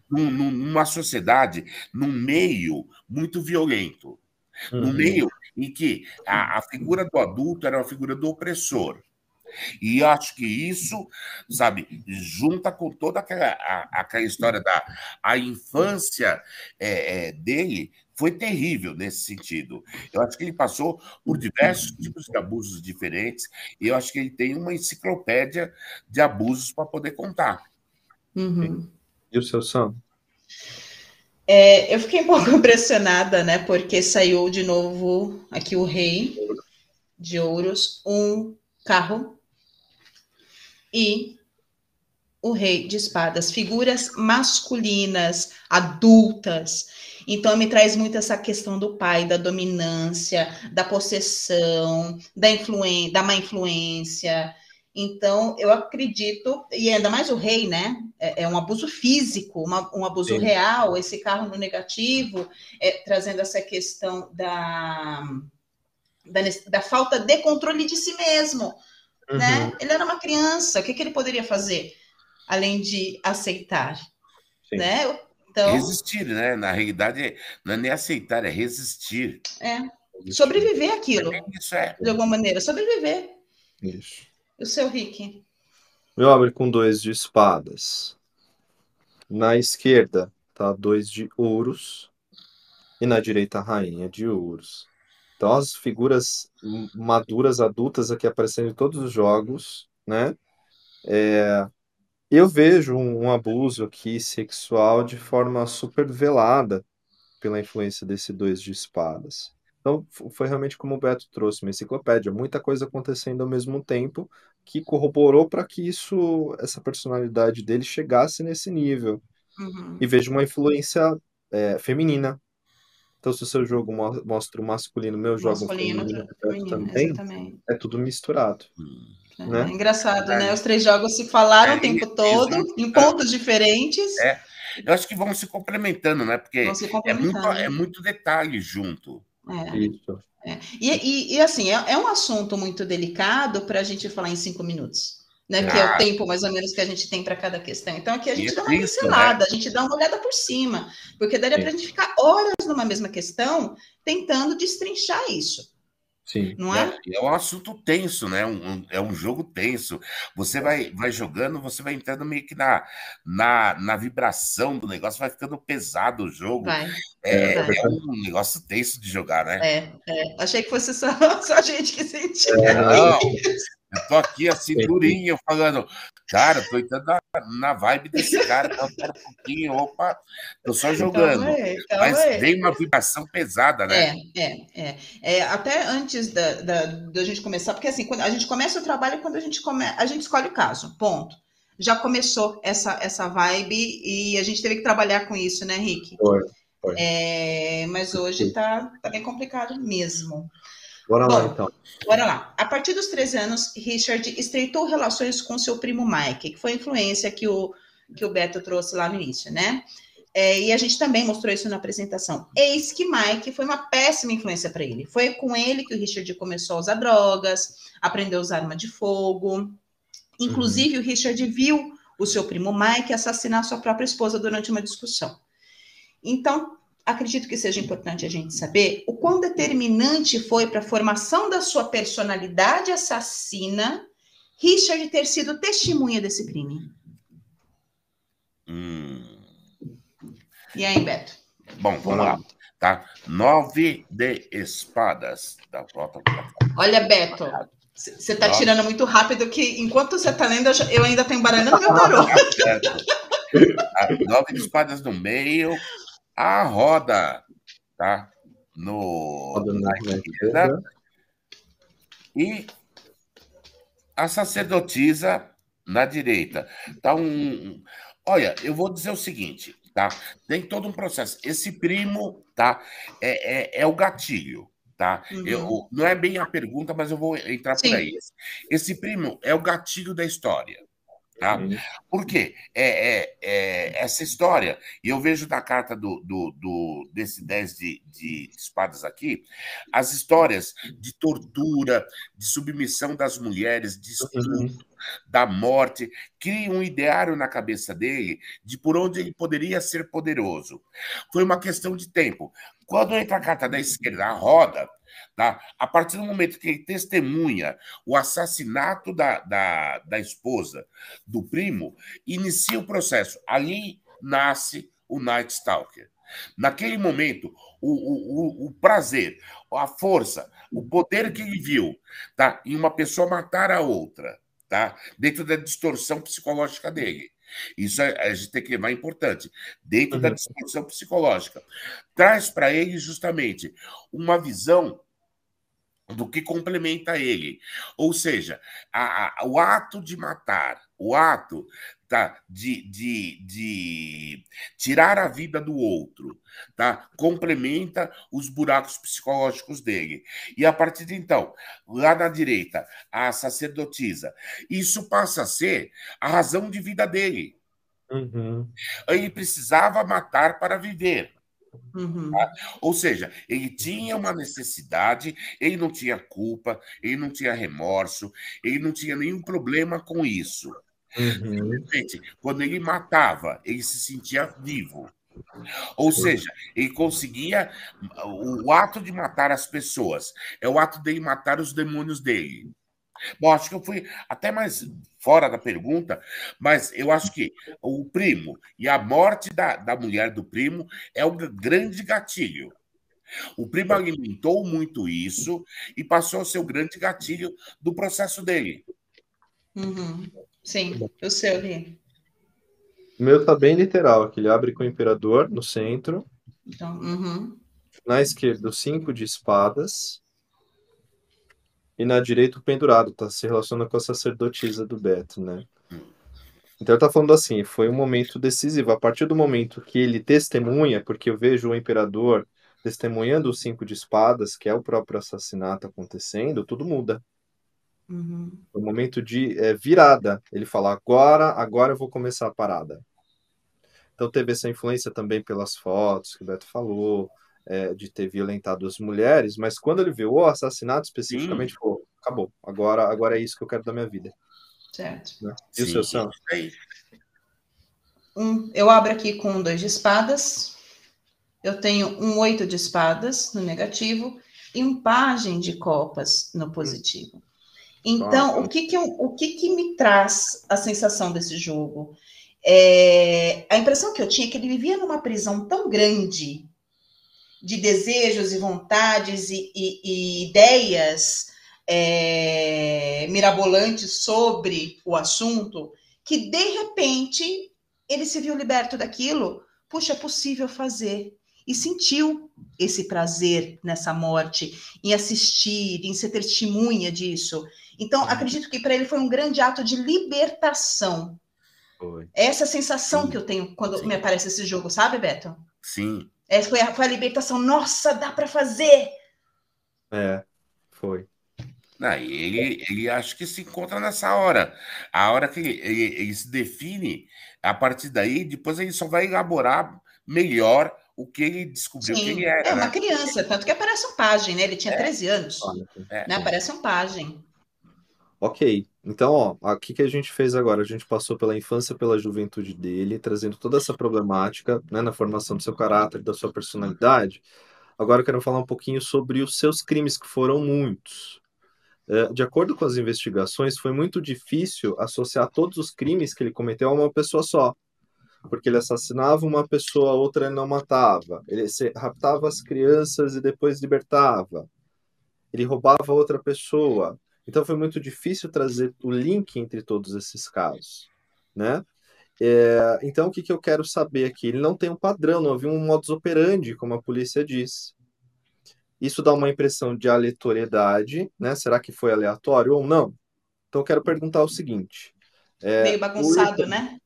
Num- num- Numa sociedade, num meio muito violento. Num Uhum. meio em que a, a figura do adulto era a figura do opressor. E acho que isso, sabe, junta com toda aquela, a- aquela história da a infância é, é, dele, foi terrível nesse sentido. Eu acho que ele passou por diversos tipos de abusos diferentes, e eu acho que ele tem uma enciclopédia de abusos para poder contar. Uhum. E o seu Sam? É, eu fiquei um pouco impressionada, né? Porque saiu de novo aqui o rei de ouros, um carro e o rei de espadas, figuras masculinas, adultas. Então me traz muito essa questão do pai, da dominância, da possessão, da influência, da má influência. Então eu acredito, e ainda mais o rei, né? É, é um abuso físico, uma- um abuso Sim. real, esse carro no negativo, é, trazendo essa questão da, da, da falta de controle de si mesmo Uhum. né? Ele era uma criança, o que, que ele poderia fazer além de aceitar, Sim. né? Então, Resistir, né? Na realidade, não é nem aceitar, é resistir. é, sobreviver aquilo, Isso é. de alguma maneira, sobreviver. Isso. O seu Rick? Meu abre com dois de espadas. Na esquerda tá dois de ouros e na direita a rainha de ouros. Então as figuras maduras, adultas aqui aparecendo em todos os jogos, né? É, eu vejo um, um abuso aqui sexual de forma super velada pela influência desse dois de espadas. Então foi realmente como o Beto trouxe, uma enciclopédia, muita coisa acontecendo ao mesmo tempo que corroborou para que isso, essa personalidade dele chegasse nesse nível. Uhum. E vejo uma influência é, feminina. Então, se o seu jogo mo- mostra o masculino, meu jogo Masculino, feminino, o Beto feminino, também, exatamente. é tudo misturado. É, né? é engraçado, É. né? Os três jogos se falaram É, o tempo todo, em pontos diferentes, É. Eu acho que vão se complementando, né? Porque vão se é muito, complementando. é muito detalhe junto. É. Isso. E, e- e, assim, é, é um assunto muito delicado para a gente falar em cinco minutos, né? Que é o Ah. tempo mais ou menos que a gente tem para cada questão. Então aqui a gente é dá uma triste, pincelada, a gente dá uma olhada por cima, porque daria para a gente ficar horas numa mesma questão tentando destrinchar isso, Sim. não é? É, é um assunto tenso, né? Um- um- é um jogo tenso. Você vai, vai jogando, você vai entrando meio que na, na, na vibração do negócio, vai ficando pesado o jogo. Vai. É, vai. é um negócio tenso de jogar, né? É, é. Achei que fosse só, só a gente que sentia. Não, eu tô aqui assim, durinho, falando, cara, tô entrando na, na vibe desse cara, pera um pouquinho, opa, tô só jogando. Calma aí, calma Mas aí. vem uma vibração pesada, né? É, é, é, é. Até antes da, da, da gente começar, porque assim, quando a gente começa o trabalho quando a gente come, a gente escolhe o caso, ponto. Já começou essa, essa vibe e a gente teve que trabalhar com isso, né, Rick? Foi, foi. É, mas hoje tá, tá bem complicado mesmo. Bora lá, Bom. então. Bora lá. A partir dos 13 anos, Richard estreitou relações com seu primo Mike, que foi a influência que o, que o Beto trouxe lá no início, né? É, e a gente também mostrou isso na apresentação. Eis que Mike foi uma péssima influência para ele. Foi com ele que o Richard começou a usar drogas, aprendeu a usar arma de fogo. Inclusive, o Richard viu o seu primo Mike assassinar sua própria esposa durante uma discussão. Então, acredito que seja importante a gente saber o quão determinante foi para a formação da sua personalidade assassina Richard ter sido testemunha desse crime. Hum. E aí, Beto? Bom, vamos lá. Tá? Nove de espadas. Tá, volta Olha, Beto, você tá Nove. tirando muito rápido que enquanto você tá lendo, eu ainda tenho baralho no meu tarô. Tá nove de espadas no meio, a roda, tá? No, roda na esquerda. E a sacerdotisa na direita. Tá um. Olha, eu vou dizer o seguinte: tá? Tem todo um processo. Esse primo, tá? É, é, é o gatilho, tá? Uhum. Eu, não é bem a pergunta, mas eu vou entrar Sim. por aí. Esse primo é o gatilho da história. Tá? Uhum. Por quê? É, é, é, essa história, e eu vejo na carta do, do, do desse 10 de, de, espadas aqui, as histórias de tortura, de submissão das mulheres, de estupro, uhum. da morte, cria um ideário na cabeça dele de por onde ele poderia ser poderoso. Foi uma questão de tempo. Quando entra a carta da esquerda, a roda, Tá? A partir do momento que ele testemunha o assassinato da, da, da esposa, do primo, inicia o processo. Ali nasce o Night Stalker. Naquele momento, o, o, o, prazer, a força, o poder que ele viu tá, em uma pessoa matar a outra, tá, dentro da distorção psicológica dele. Isso a gente tem que levar importante. Dentro uhum. da distorção psicológica. Traz para ele justamente uma visão do que complementa ele. Ou seja, a, a, o ato de matar, o ato tá, de, de, de tirar a vida do outro, tá, complementa os buracos psicológicos dele. E a partir de então, lá na direita, a sacerdotisa, isso passa a ser a razão de vida dele. Uhum. Ele precisava matar para viver. Uhum. Tá? Ou seja, ele tinha uma necessidade, ele não tinha culpa, ele não tinha remorso, ele não tinha nenhum problema com isso. Uhum. De repente, quando ele matava, ele se sentia vivo. Ou seja, ele conseguia. O, ato de matar as pessoas é o ato dele matar os demônios dele. Bom, acho que eu fui até mais fora da pergunta, mas eu acho que o primo e a morte da, da mulher do primo é o grande gatilho. O primo alimentou muito isso e passou a ser o grande gatilho do processo dele. Uhum. Sim, o seu, Li. O meu tá bem literal, que ele abre com o imperador no centro. Então, uhum. Na esquerda, o cinco de espadas e na direita o pendurado, tá? Se relaciona com a sacerdotisa do Beto, né? Então ele tá falando assim, foi um momento decisivo. A partir do momento que ele testemunha, porque eu vejo o imperador testemunhando os cinco de espadas, que é o próprio assassinato acontecendo, tudo muda. Uhum. Foi um momento de é, virada. Ele fala, agora, agora eu vou começar a parada. Então teve essa influência também pelas fotos que o Beto falou, é, de ter violentado as mulheres, mas quando ele viu o assassinato especificamente, Sim. falou: acabou, agora, agora é isso que eu quero da minha vida. Certo. Né? E Sim. o seu Sam? Um, eu abro aqui com dois de espadas, eu tenho um oito de espadas no negativo e um pajem de copas no positivo. Então, o, que, que, eu, o que, que me traz a sensação desse jogo? É, a impressão que eu tinha é que ele vivia numa prisão tão grande de desejos e vontades e, e, e ideias é, mirabolantes sobre o assunto, que de repente ele se viu liberto daquilo. Puxa, é possível fazer. E sentiu esse prazer nessa morte, em assistir, em ser testemunha disso. Então, uhum. acredito que para ele foi um grande ato de libertação. Foi. Essa sensação Sim. que eu tenho quando Sim. me aparece esse jogo, sabe, Beto? Sim, é, foi, a, foi a libertação. Nossa, dá para fazer! É, foi. Não, ele, ele acho que se encontra nessa hora. A hora que ele, ele, ele, se define, a partir daí, depois ele só vai elaborar melhor o que ele descobriu Sim, que ele era. É uma né? criança, tanto que aparece um pajem, né? Ele tinha é. 13 anos. É. Né? Aparece um pajem. Ok, então, ó, o que, que a gente fez agora? A gente passou pela infância, pela juventude dele, trazendo toda essa problemática né, na formação do seu caráter, da sua personalidade. Agora eu quero falar um pouquinho sobre os seus crimes, que foram muitos. É, de acordo com as investigações, foi muito difícil associar todos os crimes que ele cometeu a uma pessoa só. porque ele assassinava uma pessoa, a outra ele não matava. Ele raptava as crianças e depois libertava. Ele roubava outra pessoa. Então foi muito difícil trazer o link entre todos esses casos, né? É, então o que, que eu quero saber aqui? Ele não tem um padrão, não havia um modus operandi, como a polícia diz. Isso dá uma impressão de aleatoriedade, né? Será que foi aleatório ou não? Então eu quero perguntar o seguinte. É, Meio bagunçado, o... né?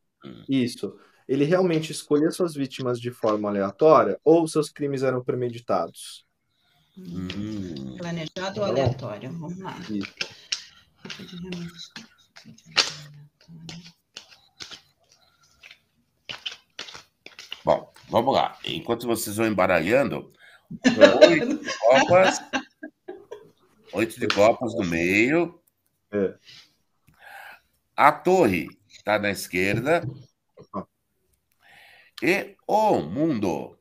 Isso ele realmente escolhia suas vítimas de forma aleatória ou seus crimes eram premeditados? Hum. Planejado ou aleatório? Vamos lá. Isso. Bom, vamos lá. Enquanto vocês vão embaralhando, oito copas, oito de copas no meio. É. A torre está na esquerda e o mundo.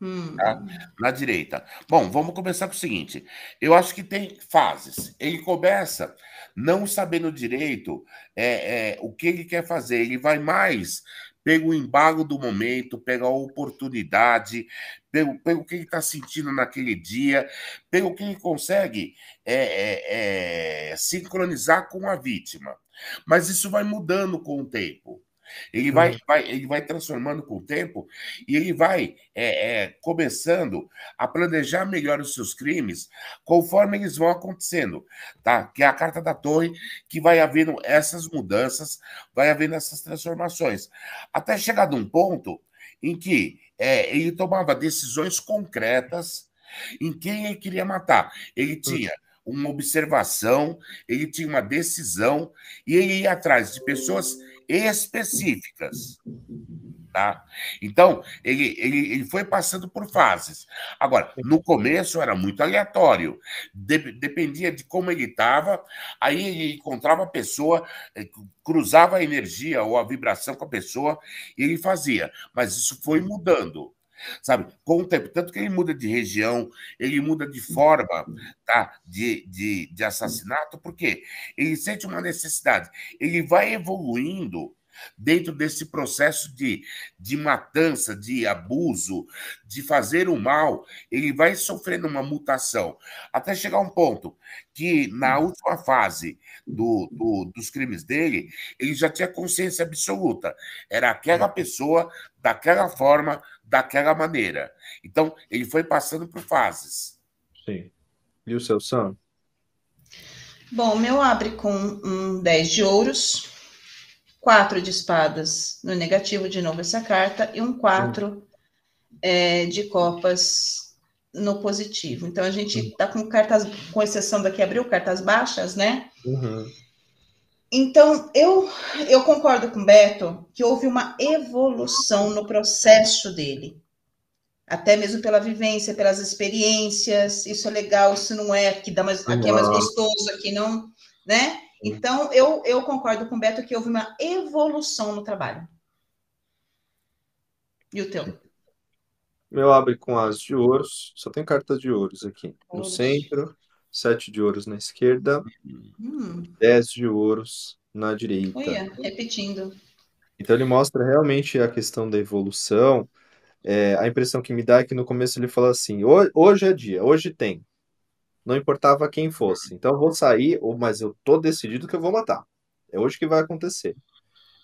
Hum. Tá? Na direita. Bom, vamos começar com o seguinte. Eu acho que tem fases. Ele começa não sabendo direito é, é, o que ele quer fazer. Ele vai mais pega o embalo do momento, pega a oportunidade, pega o que ele está sentindo naquele dia, pega o que ele consegue é, é, é, sincronizar com a vítima. Mas isso vai mudando com o tempo. Ele vai, uhum. vai, ele vai transformando com o tempo e ele vai é, é, começando a planejar melhor os seus crimes conforme eles vão acontecendo, tá? Que é a carta da torre que vai havendo essas mudanças, vai havendo essas transformações, até chegar num ponto em que é, ele tomava decisões concretas em quem ele queria matar. Ele tinha uma observação, ele tinha uma decisão e ele ia atrás de pessoas específicas. Tá? Então, ele, ele, ele foi passando por fases. Agora, no começo era muito aleatório, de, dependia de como ele estava, aí ele encontrava a pessoa, eh, cruzava a energia ou a vibração com a pessoa e ele fazia. Mas isso foi mudando sabe? Com o tempo, tanto que ele muda de região, ele muda de forma, tá? De, de, de assassinato, porque ele sente uma necessidade, ele vai evoluindo dentro desse processo de, de matança, de abuso, de fazer o mal, ele vai sofrendo uma mutação, até chegar um ponto que, na última fase do, do, dos crimes dele, ele já tinha consciência absoluta. Era aquela pessoa, daquela forma, daquela maneira. Então, ele foi passando por fases. Sim. E o seu Sam? Bom, o meu abre com um 10 de ouros, 4 de espadas no negativo, de novo essa carta, e um 4 é, de copas no positivo. Então, a gente está com cartas, com exceção daqui, abriu cartas baixas, né? Uhum. Então, eu, eu concordo com o Beto que houve uma evolução no processo dele. Até mesmo pela vivência, pelas experiências, isso é legal, isso não é, aqui, dá mais, aqui é mais gostoso, aqui não, né? Então, eu, eu concordo com o Beto que houve uma evolução no trabalho. E o teu? Meu abre com as de ouros, só tem cartas de ouros aqui. No centro, sete de ouros na esquerda, hum. dez de ouros na direita. Olha, repetindo. Então ele mostra realmente a questão da evolução. É, a impressão que me dá é que no começo ele fala assim: hoje é dia, hoje tem. Não importava quem fosse. Então eu vou sair, mas eu tô decidido que eu vou matar. É hoje que vai acontecer.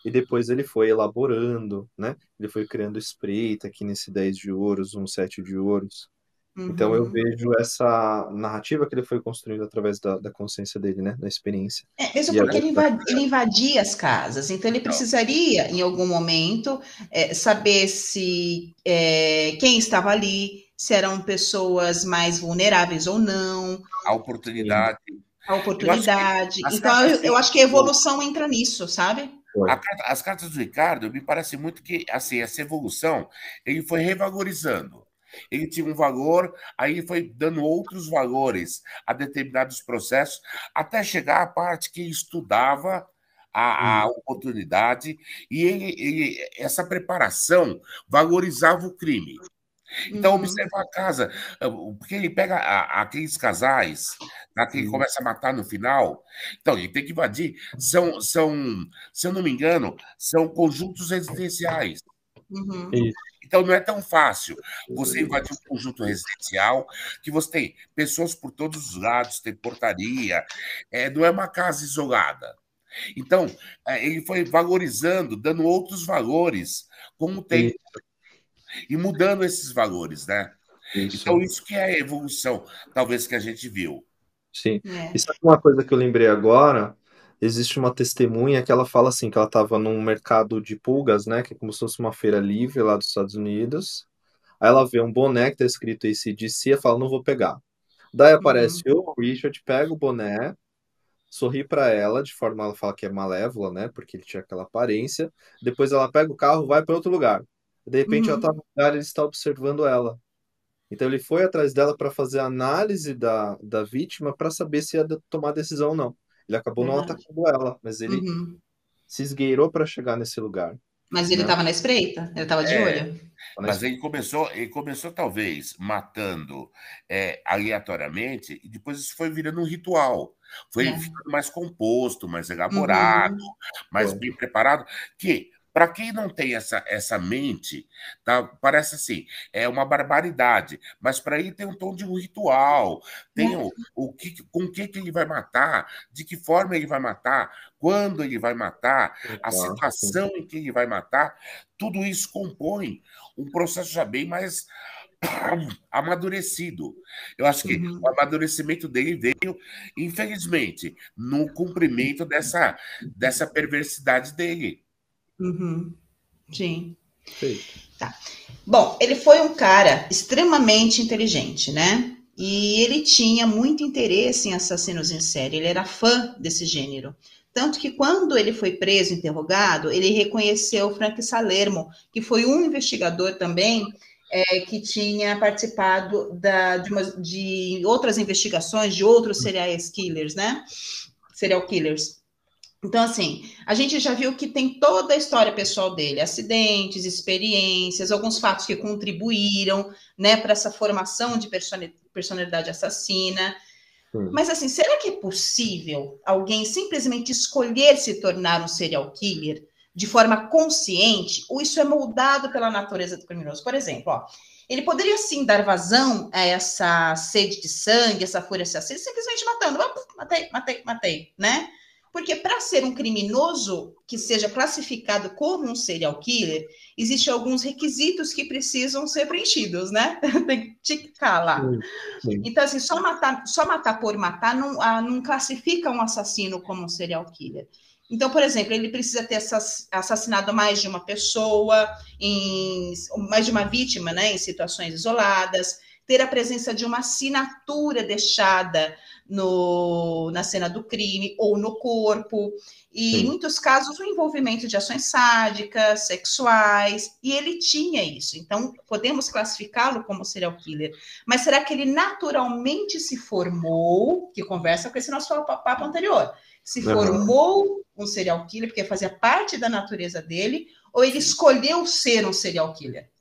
E depois ele foi elaborando, né? Ele foi criando espreita aqui nesse 10 de ouros, um 7 de ouros. Então eu uhum. vejo essa narrativa que ele foi construindo através da, da consciência dele, né? Da experiência. É, mesmo porque ele, invad, ele, invadia as casas, então ele precisaria, em algum momento, é, saber se é, quem estava ali, se eram pessoas mais vulneráveis ou não. A oportunidade. A oportunidade. então, eu, eu, acho que a evolução entra nisso, sabe? As cartas do Ricardo, me parece muito que assim, essa evolução ele foi revalorizando ele tinha um valor, aí foi dando outros valores a determinados processos, até chegar à parte que estudava a, a oportunidade e ele, ele, essa preparação valorizava o crime. Então, uhum. observa a casa, eh, porque ele pega a, aqueles casais tá, que ele começa a matar no final. Então, ele tem que invadir. São, são, se eu não me engano, são conjuntos residenciais. Uhum. Então não é tão fácil você invadir um conjunto residencial que você tem pessoas por todos os lados, tem portaria, é, não é uma casa isolada. Então, é, ele foi valorizando, dando outros valores com o tempo. E mudando esses valores, né? Isso. Então, isso que é a evolução, talvez, que a gente viu. Sim. É. E sabe uma coisa que eu lembrei agora? Existe uma testemunha que ela fala assim, que ela estava num mercado de pulgas, né? Que é como se fosse uma feira livre lá dos Estados Unidos. Aí ela vê um boné que tá escrito ACDC e fala, não vou pegar. Daí aparece uhum. o Richard, pega o boné, sorri para ela, de forma ela fala que é malévola, né? Porque ele tinha aquela aparência. Depois ela pega o carro, vai para outro lugar. De repente uhum. ela tá no lugar, ele está observando ela. Então ele foi atrás dela para fazer a análise da, da vítima para saber se ia tomar decisão ou não. Ele acabou não atacando ela, mas ele uhum. se esgueirou para chegar nesse lugar. Mas ele estava né? na espreita, ele estava de é, olho. Mas ele começou, ele começou talvez matando é, aleatoriamente e depois isso foi virando um ritual. Foi é. ficando mais composto, mais elaborado, uhum. mais bem preparado, que para quem não tem essa, essa mente, tá, parece assim, é uma barbaridade, mas para ele tem um tom de um ritual, tem o, o que, com que, que ele vai matar, de que forma ele vai matar, quando ele vai matar, a situação em que ele vai matar, tudo isso compõe um processo já bem mais amadurecido. Eu acho que uhum. o amadurecimento dele veio, infelizmente, no cumprimento dessa, dessa perversidade dele. Uhum. Sim. Tá. Bom, ele foi um cara extremamente inteligente, né? E ele tinha muito interesse em assassinos em série, ele era fã desse gênero. Tanto que quando ele foi preso, interrogado, ele reconheceu Frank Salermo, que foi um investigador também é, que tinha participado da, de, uma, de outras investigações de outros serial killers, né? Serial killers. Então, assim, a gente já viu que tem toda a história pessoal dele, acidentes, experiências, alguns fatos que contribuíram, né, para essa formação de personalidade assassina. Mas, assim, será que é possível alguém simplesmente escolher se tornar um serial killer de forma consciente, ou isso é moldado pela natureza do criminoso? Por exemplo, ó, ele poderia sim dar vazão a essa sede de sangue, essa fúria assassina, simplesmente matando, matei, matei, matei, né? Porque para ser um criminoso que seja classificado como um serial killer, existem alguns requisitos que precisam ser preenchidos, né? Tem que ticar lá. Sim, sim. Então, assim, só matar, só matar por matar não, ah, não classifica um assassino como um serial killer. Então, por exemplo, ele precisa ter assassinado mais de uma pessoa, em, mais de uma vítima, né, em situações isoladas, ter a presença de uma assinatura deixada no, na cena do crime ou no corpo, e Sim. em muitos casos o envolvimento de ações sádicas, sexuais, e ele tinha isso. Então, podemos classificá-lo como serial killer. Mas será que ele naturalmente se formou, que conversa com esse nosso papo anterior, se uhum. formou um serial killer porque fazia parte da natureza dele, ou ele escolheu ser um serial killer?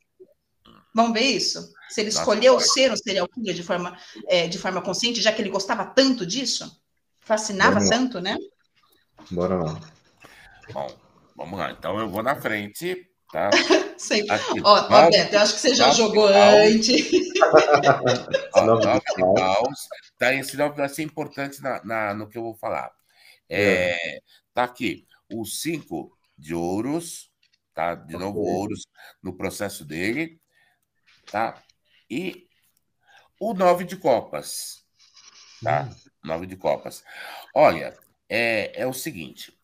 Vamos ver isso? Se ele escolheu ser um serial killer de forma, é, de forma consciente, já que ele gostava tanto disso? Fascinava vamos tanto, né? Bora lá. Bom, vamos lá. Então eu vou na frente, tá? Sempre. Aqui, Ó, ó Beto, eu acho que você já jogou antes. nove caos. Tá, esse nove vai ser importante na, na, no que eu vou falar. É, é. Tá aqui, os cinco de ouros, tá? De novo, ouros no processo dele, tá? E o nove de copas, tá? Hum. Nove de copas. Olha, é, é o seguinte,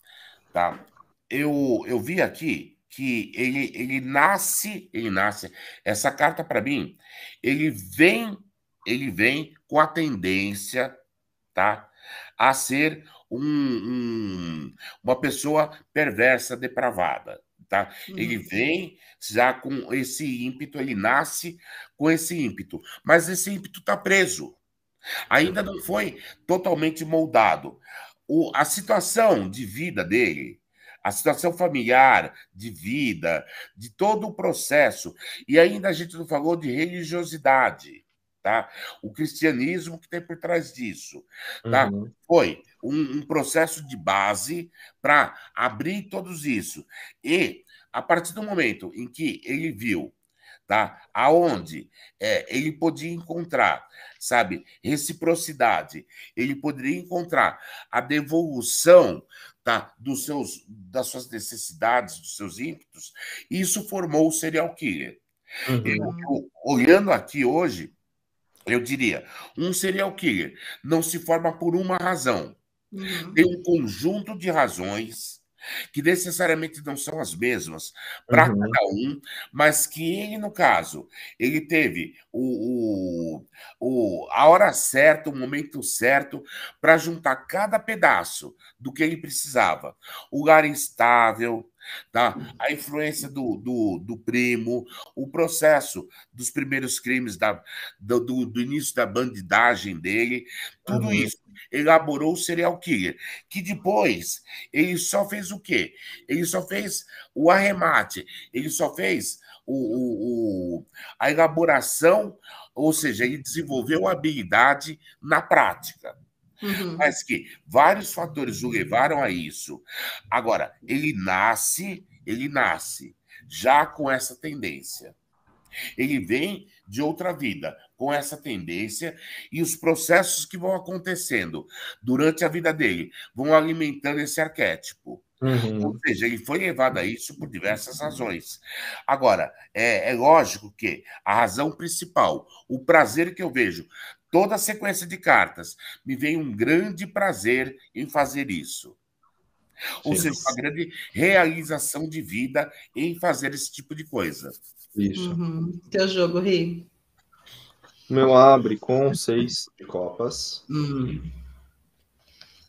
tá? Eu, eu vi aqui que ele, ele nasce, ele nasce. Essa carta para mim, ele vem, ele vem com a tendência, tá? A ser um, um, uma pessoa perversa, depravada, tá? Uhum. Ele vem já com esse ímpeto, ele nasce com esse ímpeto, mas esse ímpeto está preso. Ainda não foi totalmente moldado. O, a situação de vida dele, a situação familiar, de vida, de todo o processo, e ainda a gente não falou de religiosidade. Tá? O cristianismo que tem por trás disso. Tá? Uhum. Foi um, um, processo de base para abrir todos isso. E a partir do momento em que ele viu tá? Aonde é, ele podia encontrar, sabe, reciprocidade, ele poderia encontrar a devolução tá, dos seus, das suas necessidades, dos seus ímpetos, e isso formou o serial killer. Uhum. Eu, olhando aqui hoje, eu diria, um serial killer não se forma por uma razão. Uhum. Tem um conjunto de razões que necessariamente não são as mesmas para uhum. cada um, mas que ele, no caso, ele teve o, o, o a hora certa, o momento certo para juntar cada pedaço do que ele precisava. O lugar instável, tá? a influência do, do, do, primo, o processo dos primeiros crimes, da, do, do, do início da bandidagem dele, tudo uhum. isso elaborou o serial killer, que depois ele só fez o quê? Ele só fez o arremate, ele só fez o, o, o a elaboração, ou seja, ele desenvolveu a habilidade na prática. Uhum. Mas que vários fatores o levaram a isso. Agora, ele nasce, ele nasce já com essa tendência. Ele vem de outra vida com essa tendência e os processos que vão acontecendo durante a vida dele vão alimentando esse arquétipo. Uhum. Ou seja, ele foi levado a isso por diversas razões. Agora, é, é lógico que a razão principal, o prazer que eu vejo, toda a sequência de cartas, me vem um grande prazer em fazer isso. Ou Sim. seja, uma grande realização de vida em fazer esse tipo de coisa. Isso. Uhum. Teu jogo, Ri. Meu abre com seis de copas. Hum.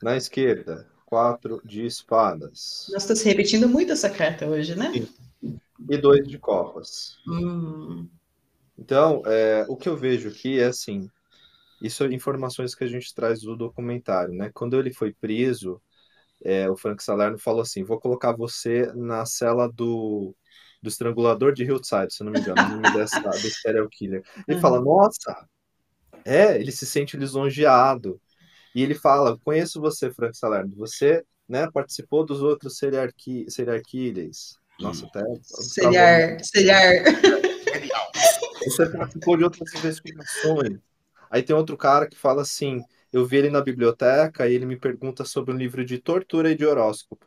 Na esquerda, quatro de espadas. Nós estamos repetindo muito essa carta hoje, né? E dois de copas. Hum. Então, é, o que eu vejo aqui é assim: isso é informações que a gente traz do documentário, né? Quando ele foi preso, é, o Frank Salerno falou assim: vou colocar você na cela do do estrangulador de Hillside, se não me engano, o nome dessa, do serial killer. Ele uhum. fala, nossa, é, ele se sente lisonjeado. E ele fala, conheço você, Frank Salerno, você né, participou dos outros serial, serial killers. Nossa, até... Serial, serial. Você participou de outras investigações. Aí tem outro cara que fala assim, eu vi ele na biblioteca e ele me pergunta sobre um livro de tortura e de horóscopo.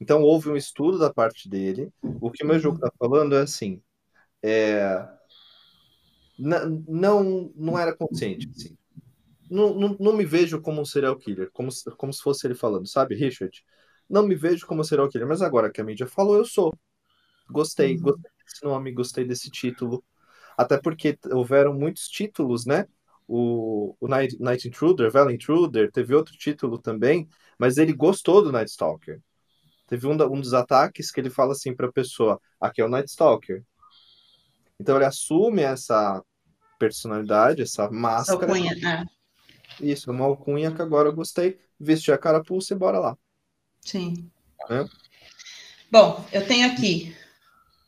Então, houve um estudo da parte dele. O que o meu jogo está falando é assim: é, não, não era consciente. Assim. Não, não, não me vejo como um serial killer, como, como se fosse ele falando, sabe, Richard? Não me vejo como um serial killer, mas agora que a mídia falou, eu sou. Gostei, uhum. gostei desse nome, gostei desse título. Até porque houveram muitos títulos, né? O, o Night, Night Intruder, Valley Intruder, teve outro título também, mas ele gostou do Night Stalker. Teve um, da, um dos ataques que ele fala assim para a pessoa: aqui é o Night Stalker. Então ele assume essa personalidade, essa máscara. Alcunha, é. Isso, uma alcunha que agora eu gostei. Vestir a carapuça e bora lá. Sim. É? Bom, eu tenho aqui.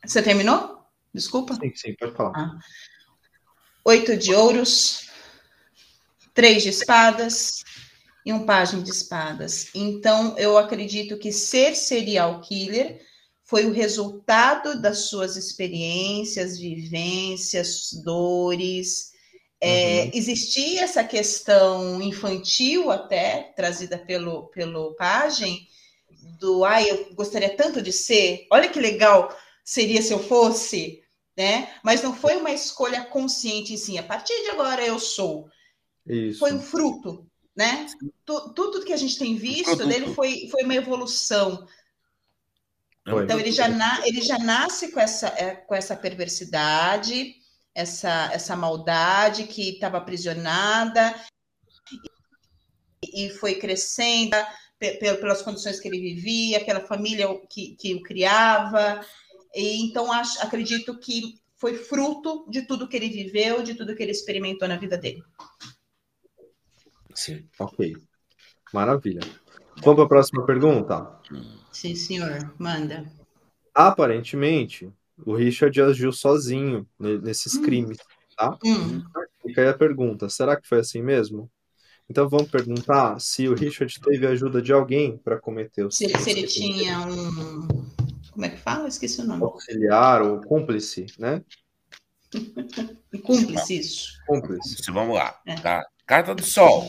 Você terminou? Desculpa. Sim, sim, pode falar. Ah. Oito de ouros, três de espadas, e um pajem de espadas. Então, eu acredito que ser serial killer foi o resultado das suas experiências, vivências, dores. É, uhum. existia essa questão infantil até, trazida pelo, pelo pajem, do ai, ah, eu gostaria tanto de ser, olha que legal seria se eu fosse, né? Mas não foi uma escolha consciente, assim, a partir de agora eu sou. Isso. Foi um fruto né? Tudo que a gente tem visto dele foi, foi uma evolução. Então ele já, na, ele já nasce com essa, é, com essa perversidade, essa, essa maldade que estava aprisionada e, e foi crescendo pelas condições que ele vivia, pela família que, que o criava. E, então acho, acredito que foi fruto de tudo que ele viveu, de tudo que ele experimentou na vida dele. Sim, ok. Maravilha. Vamos para a próxima pergunta? Sim, senhor. Manda. Aparentemente, o Richard agiu sozinho nesses hum. crimes, tá? Hum. Fica aí a pergunta: será que foi assim mesmo? Então vamos perguntar se o Richard teve a ajuda de alguém para cometer os se, se ele tinha um, Como é que fala? Esqueci o nome. Auxiliar ou cúmplice, né? Cúmplice, isso. Cúmplice. Vamos lá. É. Tá? Carta do Sol.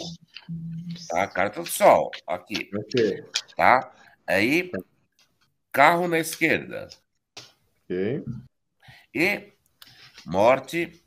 Tá? Carta do Sol. Aqui. Tá? Aí, carro na esquerda. Ok. E morte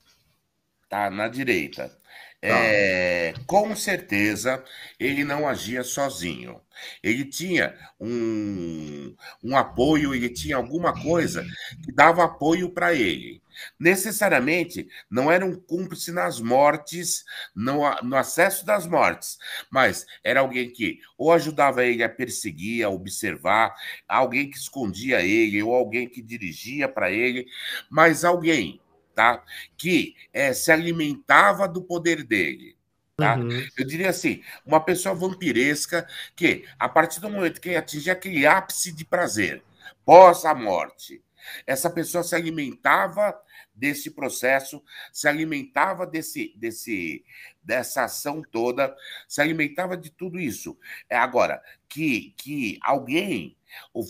tá na direita. É, com certeza ele não agia sozinho. Ele tinha um, um apoio, ele tinha alguma coisa que dava apoio para ele. Necessariamente não era um cúmplice nas mortes, no, no acesso das mortes, mas era alguém que ou ajudava ele a perseguir, a observar, alguém que escondia ele, ou alguém que dirigia para ele, mas alguém tá? que é, se alimentava do poder dele. Tá? Uhum. Eu diria assim, uma pessoa vampiresca que, a partir do momento que atingir aquele ápice de prazer, pós a morte, essa pessoa se alimentava desse processo, se alimentava desse, desse, dessa ação toda, se alimentava de tudo isso. É agora que, que alguém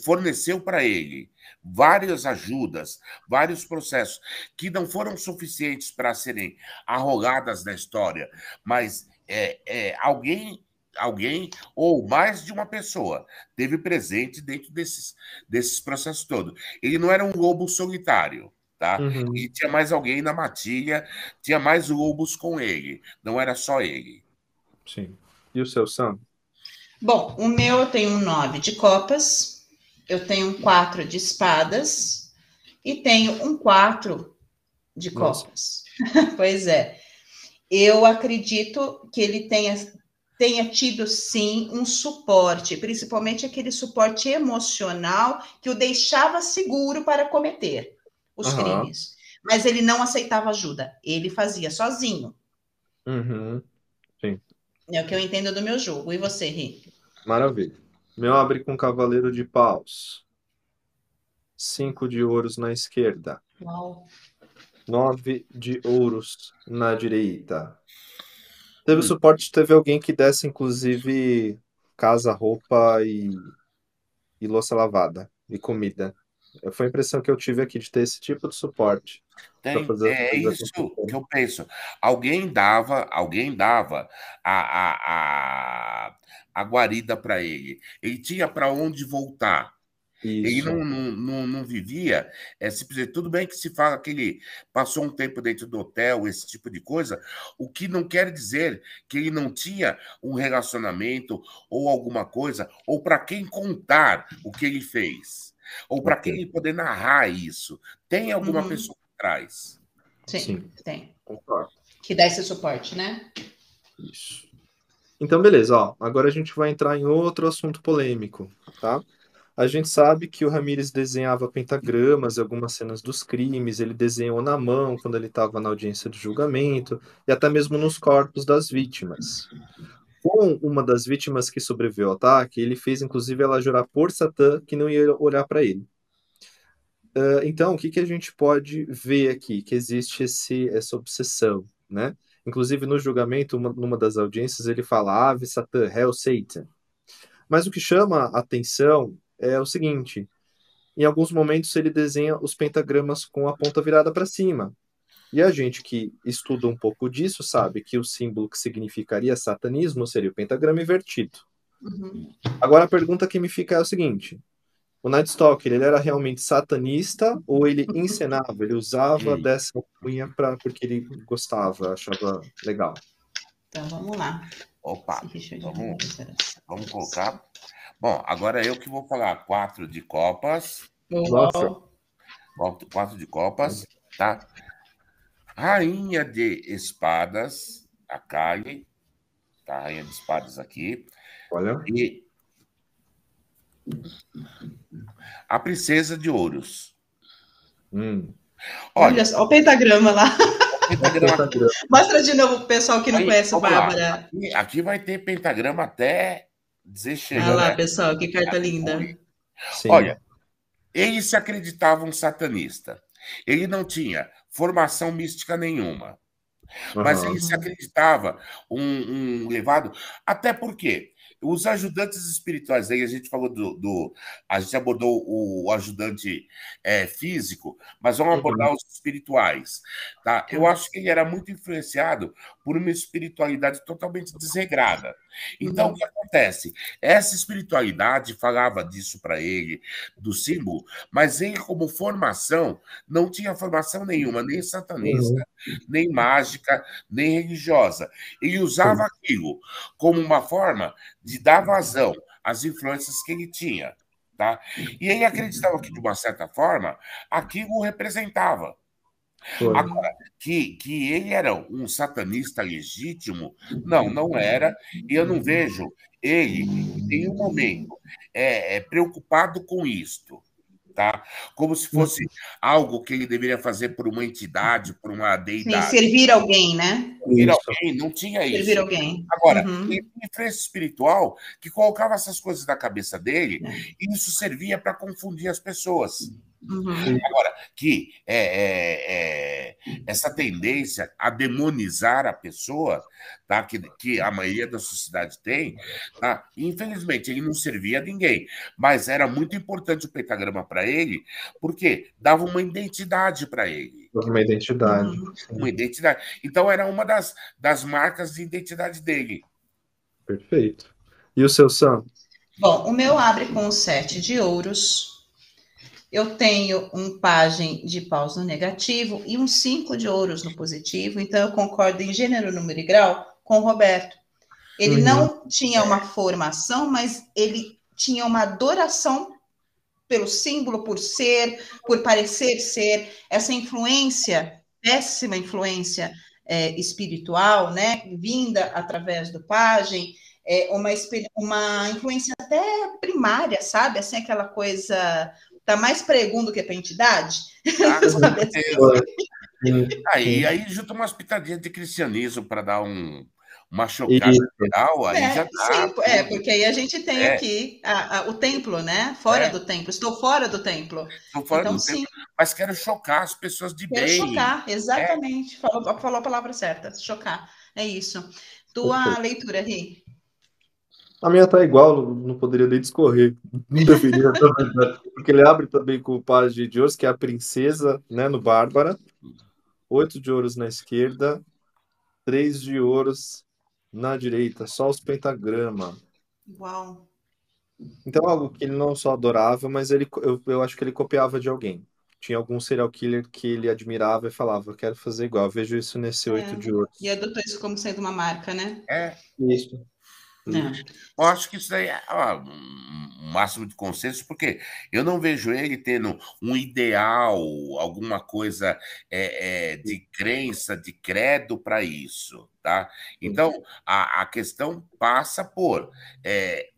forneceu para ele várias ajudas, vários processos que não foram suficientes para serem arrogadas na história, mas é, é, alguém alguém ou mais de uma pessoa teve presente dentro desses, desses processos todos. Ele não era um lobo solitário, tá? Uhum. E tinha mais alguém na matilha, tinha mais lobos com ele, não era só ele. Sim. E o seu, Sam? Bom, o meu eu tenho um 9 de copas, eu tenho um 4 de espadas e tenho um 4 de Nossa. copas. pois é. Eu acredito que ele tenha, tenha tido, sim, um suporte, principalmente aquele suporte emocional que o deixava seguro para cometer os Aham. crimes. Mas ele não aceitava ajuda, ele fazia sozinho. Uhum. É o que eu entendo do meu jogo. E você, Rick? Maravilha. Meu abre com cavaleiro de paus. Cinco de ouros na esquerda. Uau. Nove de ouros na direita. Teve suporte, teve alguém que desse, inclusive, casa, roupa e, e louça lavada e comida. Foi a impressão que eu tive aqui de ter esse tipo de suporte. Tem, fazer é coisas isso que eu penso. Alguém dava, alguém dava a, a, a, a guarida para ele. Ele tinha para onde voltar. Ele Isso. não, não, não, não vivia. É, simplesmente, tudo bem que se fala que ele passou um tempo dentro do hotel, esse tipo de coisa, o que não quer dizer que ele não tinha um relacionamento ou alguma coisa, ou para quem contar o que ele fez, ou para Ok. quem poder narrar isso. Tem alguma Uhum. pessoa por trás. Sim, Sim. tem. Concordo. Que dá esse suporte, né? Isso. Então, beleza, ó. Agora a gente vai entrar em outro assunto polêmico, tá? A gente sabe que o Ramírez desenhava pentagramas algumas cenas dos crimes, ele desenhou na mão quando ele estava na audiência de julgamento, e até mesmo nos corpos das vítimas. Com uma das vítimas que sobreviveu ao ataque, ele fez inclusive ela jurar por Satã que não ia olhar para ele. Ah, então, o que que a gente pode ver aqui? Que existe esse, essa obsessão, né? Inclusive, no julgamento, uma, numa das audiências, ele fala Ave Satã, Hell Satan. Mas o que chama a atenção é o seguinte: em alguns momentos ele desenha os pentagramas com a ponta virada para cima. E a gente que estuda um pouco disso sabe que o símbolo que significaria satanismo seria o pentagrama invertido. Uhum. Agora a pergunta que me fica é o seguinte: o Night Stalker, ele era realmente satanista ou ele encenava, ele usava dessa cunha pra, porque ele gostava, achava legal? Então vamos lá. Opa, vamos, ver. vamos colocar. Bom, agora eu que vou falar quatro de copas. Nossa. Quatro, quatro de copas, tá? Rainha de espadas, a Kali. Tá? Rainha de espadas aqui. Olha, E a princesa de ouros. hum, Olha, Olha só, o pentagrama lá. pentagrama. Mostra de novo pro pessoal que não Aí, conhece lá. Bárbara. aqui, aqui vai ter pentagrama até dizer chega. Olha lá, né? pessoal, que carta linda. Sim. Olha, ele se acreditava um satanista. Ele não tinha formação mística nenhuma. Mas ele se acreditava um, um levado. Até porque os ajudantes espirituais, aí a gente falou do, do a gente abordou o, ajudante é, físico, mas vamos abordar uhum. os espirituais, tá? Eu acho que ele era muito influenciado por uma espiritualidade totalmente desregrada. Então, uhum. o que acontece? Essa espiritualidade falava disso para ele, do símbolo, mas ele, como formação, não tinha formação nenhuma, nem satanista, uhum. Nem mágica, nem religiosa. Ele usava aquilo como uma forma de dar vazão às influências que ele tinha. Tá? E ele acreditava que, de uma certa forma, aquilo o representava. Agora, que, que ele era um satanista legítimo, não, não era, e eu não vejo ele, em nenhum momento, é, é preocupado com isto tá? Como se fosse algo que ele deveria fazer por uma entidade, por uma deidade. Sim, servir alguém, né? Servir isso. alguém, não tinha isso. Servir alguém. Agora, uhum. tem influência espiritual que colocava essas coisas na cabeça dele é. e isso servia para confundir as pessoas. Uhum. Agora, que é, é, é, essa tendência a demonizar a pessoa, tá? que, que a maioria da sociedade tem, tá? infelizmente ele não servia a ninguém, mas era muito importante o pentagrama para ele, porque dava uma identidade para ele. Uma identidade. Uhum. Uma identidade. Então era uma das, das marcas de identidade dele. Perfeito. E o seu Sam? Bom, o meu abre com sete de ouros, eu tenho um pajem de paus no negativo e um cinco de ouros no positivo, então eu concordo em gênero, número e grau com o Roberto. Ele uhum. não tinha uma formação, mas ele tinha uma adoração pelo símbolo, por ser, por parecer ser, essa influência, péssima influência é, espiritual, né, vinda através do pajem, é, uma, uma influência até primária, sabe? Assim, aquela coisa Tá mais pregum do que para entidade? Ah, aí, aí junta umas pitadinhas de cristianismo para dar um, uma chocada geral, aí é, já dá. Sim, é, porque aí a gente tem é. aqui a, a, o templo, né? Fora é. do templo. Estou fora do templo. Estou fora então, do sim. templo, mas quero chocar as pessoas de quero bem. Quero chocar, exatamente. Falou, falou a palavra certa, chocar. É isso. Tua leitura, Ri. A minha tá igual, não poderia nem discorrer. Não deveria, porque ele abre também com o pajem de ouros, que é a princesa, né, no Bárbara. Oito de ouros na esquerda, três de ouros na direita, só os pentagrama. Uau! Então, algo que ele não só adorava, mas ele, eu, eu acho que ele copiava de alguém. Tinha algum serial killer que ele admirava e falava, quero fazer igual. Eu vejo isso nesse é. oito de ouros. E adotou isso como sendo uma marca, né? É. Isso. É. Eu acho que isso daí é um máximo de consenso, porque eu não vejo ele tendo um ideal, alguma coisa é, é, de crença, de credo para isso, tá? Então, a, a questão passa por é,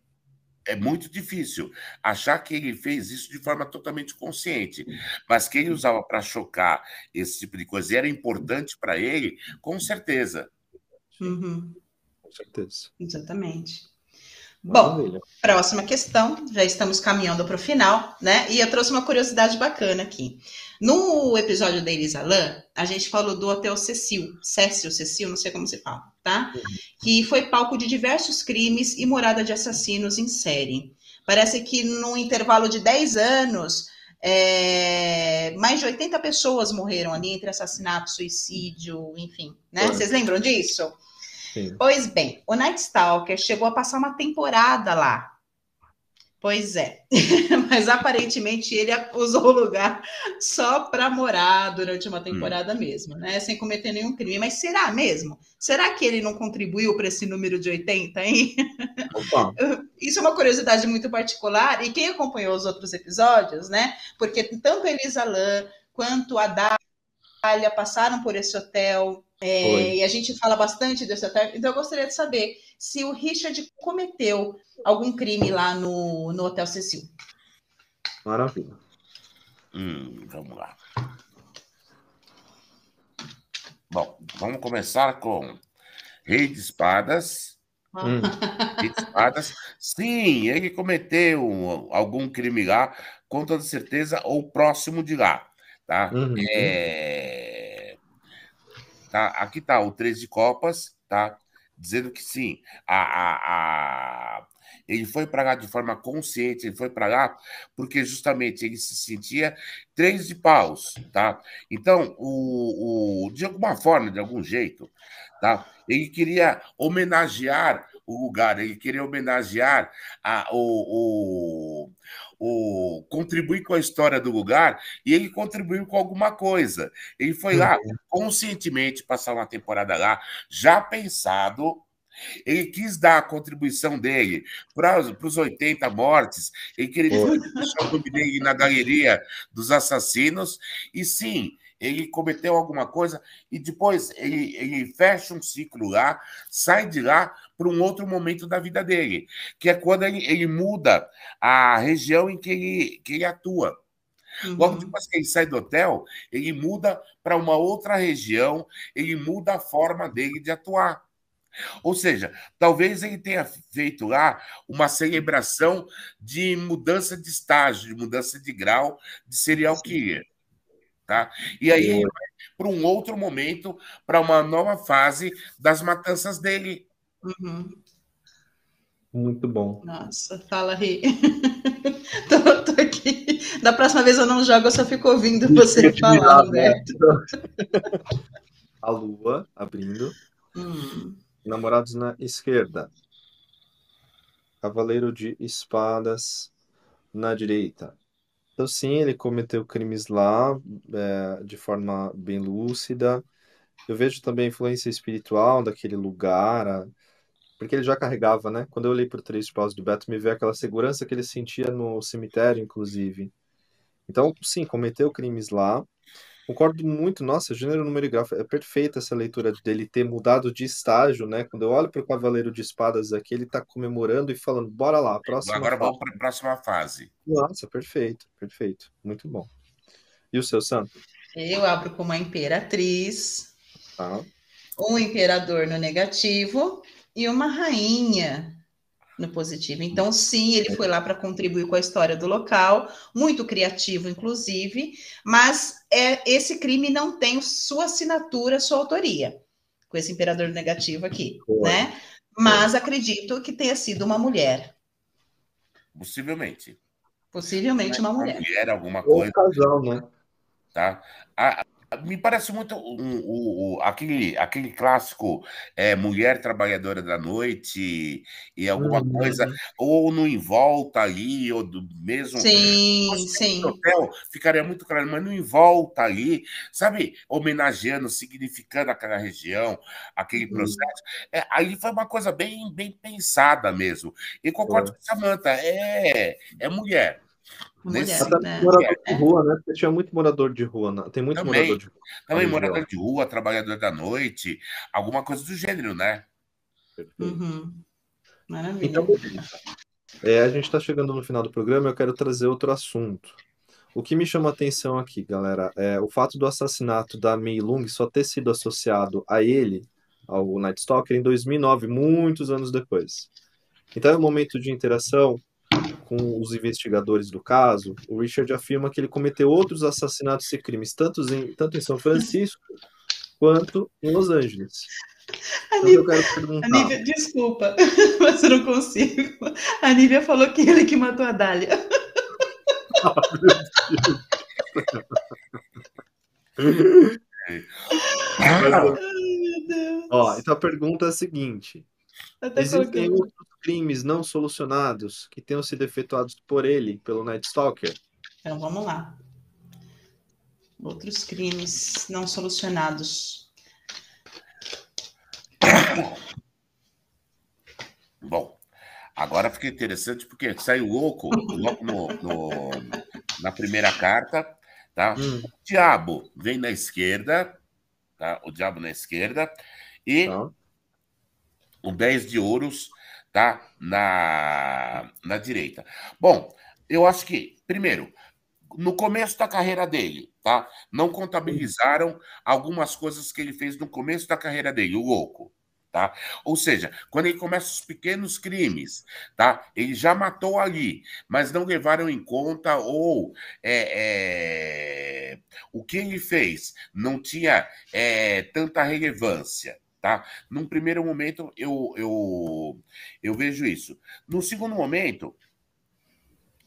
é muito difícil achar que ele fez isso de forma totalmente consciente, mas que ele usava para chocar esse tipo de coisa e era importante para ele, com certeza. Uhum certeza. Exatamente. Bom, próxima questão, já estamos caminhando para o final, né? E eu trouxe uma curiosidade bacana aqui. No episódio da Elisa a gente falou do Hotel Cecil, Cecil, Cecil, não sei como se fala, tá? Uhum. Que foi palco de diversos crimes e morada de assassinos em série. Parece que no intervalo de 10 anos, é, mais de 80 pessoas morreram ali entre assassinato, suicídio, enfim, né? Vocês lembram disso? Sim. Pois bem, o Night Stalker chegou a passar uma temporada lá. Pois é, mas aparentemente ele usou o lugar só para morar durante uma temporada hum. mesmo, né? Sem cometer nenhum crime. Mas será mesmo? Será que ele não contribuiu para esse número de 80, hein? Opa. Isso é uma curiosidade muito particular. E quem acompanhou os outros episódios, né? Porque tanto a Elisa Lam quanto a Dália passaram por esse hotel é, e a gente fala bastante desse hotel, então eu gostaria de saber se o Richard cometeu algum crime lá no, no Hotel Cecil. Maravilha. Hum, vamos lá. Bom, vamos começar com Rei de Espadas. Hum. Rei de Espadas. Sim, ele cometeu algum crime lá, com toda certeza, ou próximo de lá. Tá? Uhum. É Tá? Aqui está o 13 de copas, tá? dizendo que sim, a, a, a ele foi para lá de forma consciente, ele foi para lá porque justamente ele se sentia três de paus, tá? Então, o, o, de alguma forma, de algum jeito, tá? Ele queria homenagear o lugar, ele queria homenagear a, o, o, o, contribuir com a história do lugar e ele contribuiu com alguma coisa. Ele foi lá uhum. conscientemente passar uma temporada lá, já pensado ele quis dar a contribuição dele para os 80 mortes, ele queria deixar o nome dele na galeria dos assassinos, e sim, ele cometeu alguma coisa e depois ele, ele fecha um ciclo lá, sai de lá para um outro momento da vida dele, que é quando ele, ele muda a região em que ele, que ele atua. Uhum. Logo depois que ele sai do hotel, ele muda para uma outra região, ele muda a forma dele de atuar. Ou seja, talvez ele tenha feito lá uma celebração de mudança de estágio, de mudança de grau de serial killer. Tá? E aí ele vai para um outro momento, para uma nova fase das matanças dele. Uhum. Muito bom. Nossa, fala, Rê. tô, tô, aqui. Da próxima vez eu não jogo, eu só fico ouvindo você falar, né? A lua abrindo. Hum. Namorados na esquerda. Cavaleiro de espadas na direita. Então, sim, ele cometeu crimes lá é, de forma bem lúcida. Eu vejo também a influência espiritual daquele lugar, porque ele já carregava, né? Quando eu olhei para o Três Paus do Beto, me veio aquela segurança que ele sentia no cemitério, inclusive. Então, sim, cometeu crimes lá. Concordo muito, nossa, gênero número e grafo, é perfeita essa leitura dele ter mudado de estágio, né? Quando eu olho para o Cavaleiro de Espadas aqui, ele está comemorando e falando, bora lá, próxima Agora fase. vamos para a próxima fase. Nossa, perfeito, perfeito, muito bom. E o seu santo? Eu abro com uma imperatriz, tá. um imperador no negativo e uma rainha no positivo. Então, sim, ele foi lá para contribuir com a história do local, muito criativo, inclusive, mas é, esse crime não tem sua assinatura, sua autoria, com esse imperador negativo aqui, né? Mas acredito que tenha sido uma mulher. Possivelmente. Possivelmente uma mulher. Uma mulher, alguma coisa. Ou casal, né? Tá? A, me parece muito um, um, aquele, aquele clássico é, mulher trabalhadora da noite e alguma uhum. coisa, ou no em volta ali, ou do mesmo. Sim, sim. Hotel, ficaria muito claro, mas no em volta ali, sabe, homenageando, significando aquela região, aquele uhum. processo. É, aí foi uma coisa bem, bem pensada mesmo. E concordo é. com a Samanta, é, é mulher. Mulher, Até né? morador de rua, né? Porque tinha muito morador de rua. Né? Tem muito também, morador de rua. Também morador de rua, trabalhador da noite, alguma coisa do gênero, né? Uhum. Maravilha. Então, é, a gente está chegando no final do programa eu quero trazer outro assunto. O que me chama a atenção aqui, galera, é o fato do assassinato da Mei Lung só ter sido associado a ele, ao Night Stalker, em 2009, muitos anos depois. Então é um momento de interação com os investigadores do caso, o Richard afirma que ele cometeu outros assassinatos e crimes, tanto em, tanto em São Francisco quanto em Los Angeles. Então, eu quero perguntar. Nívia, desculpa, mas eu não consigo. A Nívia falou que ele que matou a Dália. Oh, mas, ó, então a pergunta é a seguinte: Até existem outros crimes não solucionados que tenham sido efetuados por ele, pelo Night Stalker? Então vamos lá. Outros crimes não solucionados. Bom, agora fica interessante porque saiu louco logo no, no, na primeira carta, tá? Hum. O diabo vem na esquerda, tá? O diabo na esquerda e tá. O 10 de ouros tá? Na, na direita. Bom, eu acho que, primeiro, no começo da carreira dele, tá? Não contabilizaram algumas coisas que ele fez no começo da carreira dele, o louco. Tá? Ou seja, quando ele começa os pequenos crimes, tá? Ele já matou ali, mas não levaram em conta ou é, é, o que ele fez não tinha é, tanta relevância, Tá? Num primeiro momento, eu, eu, eu vejo isso. No segundo momento,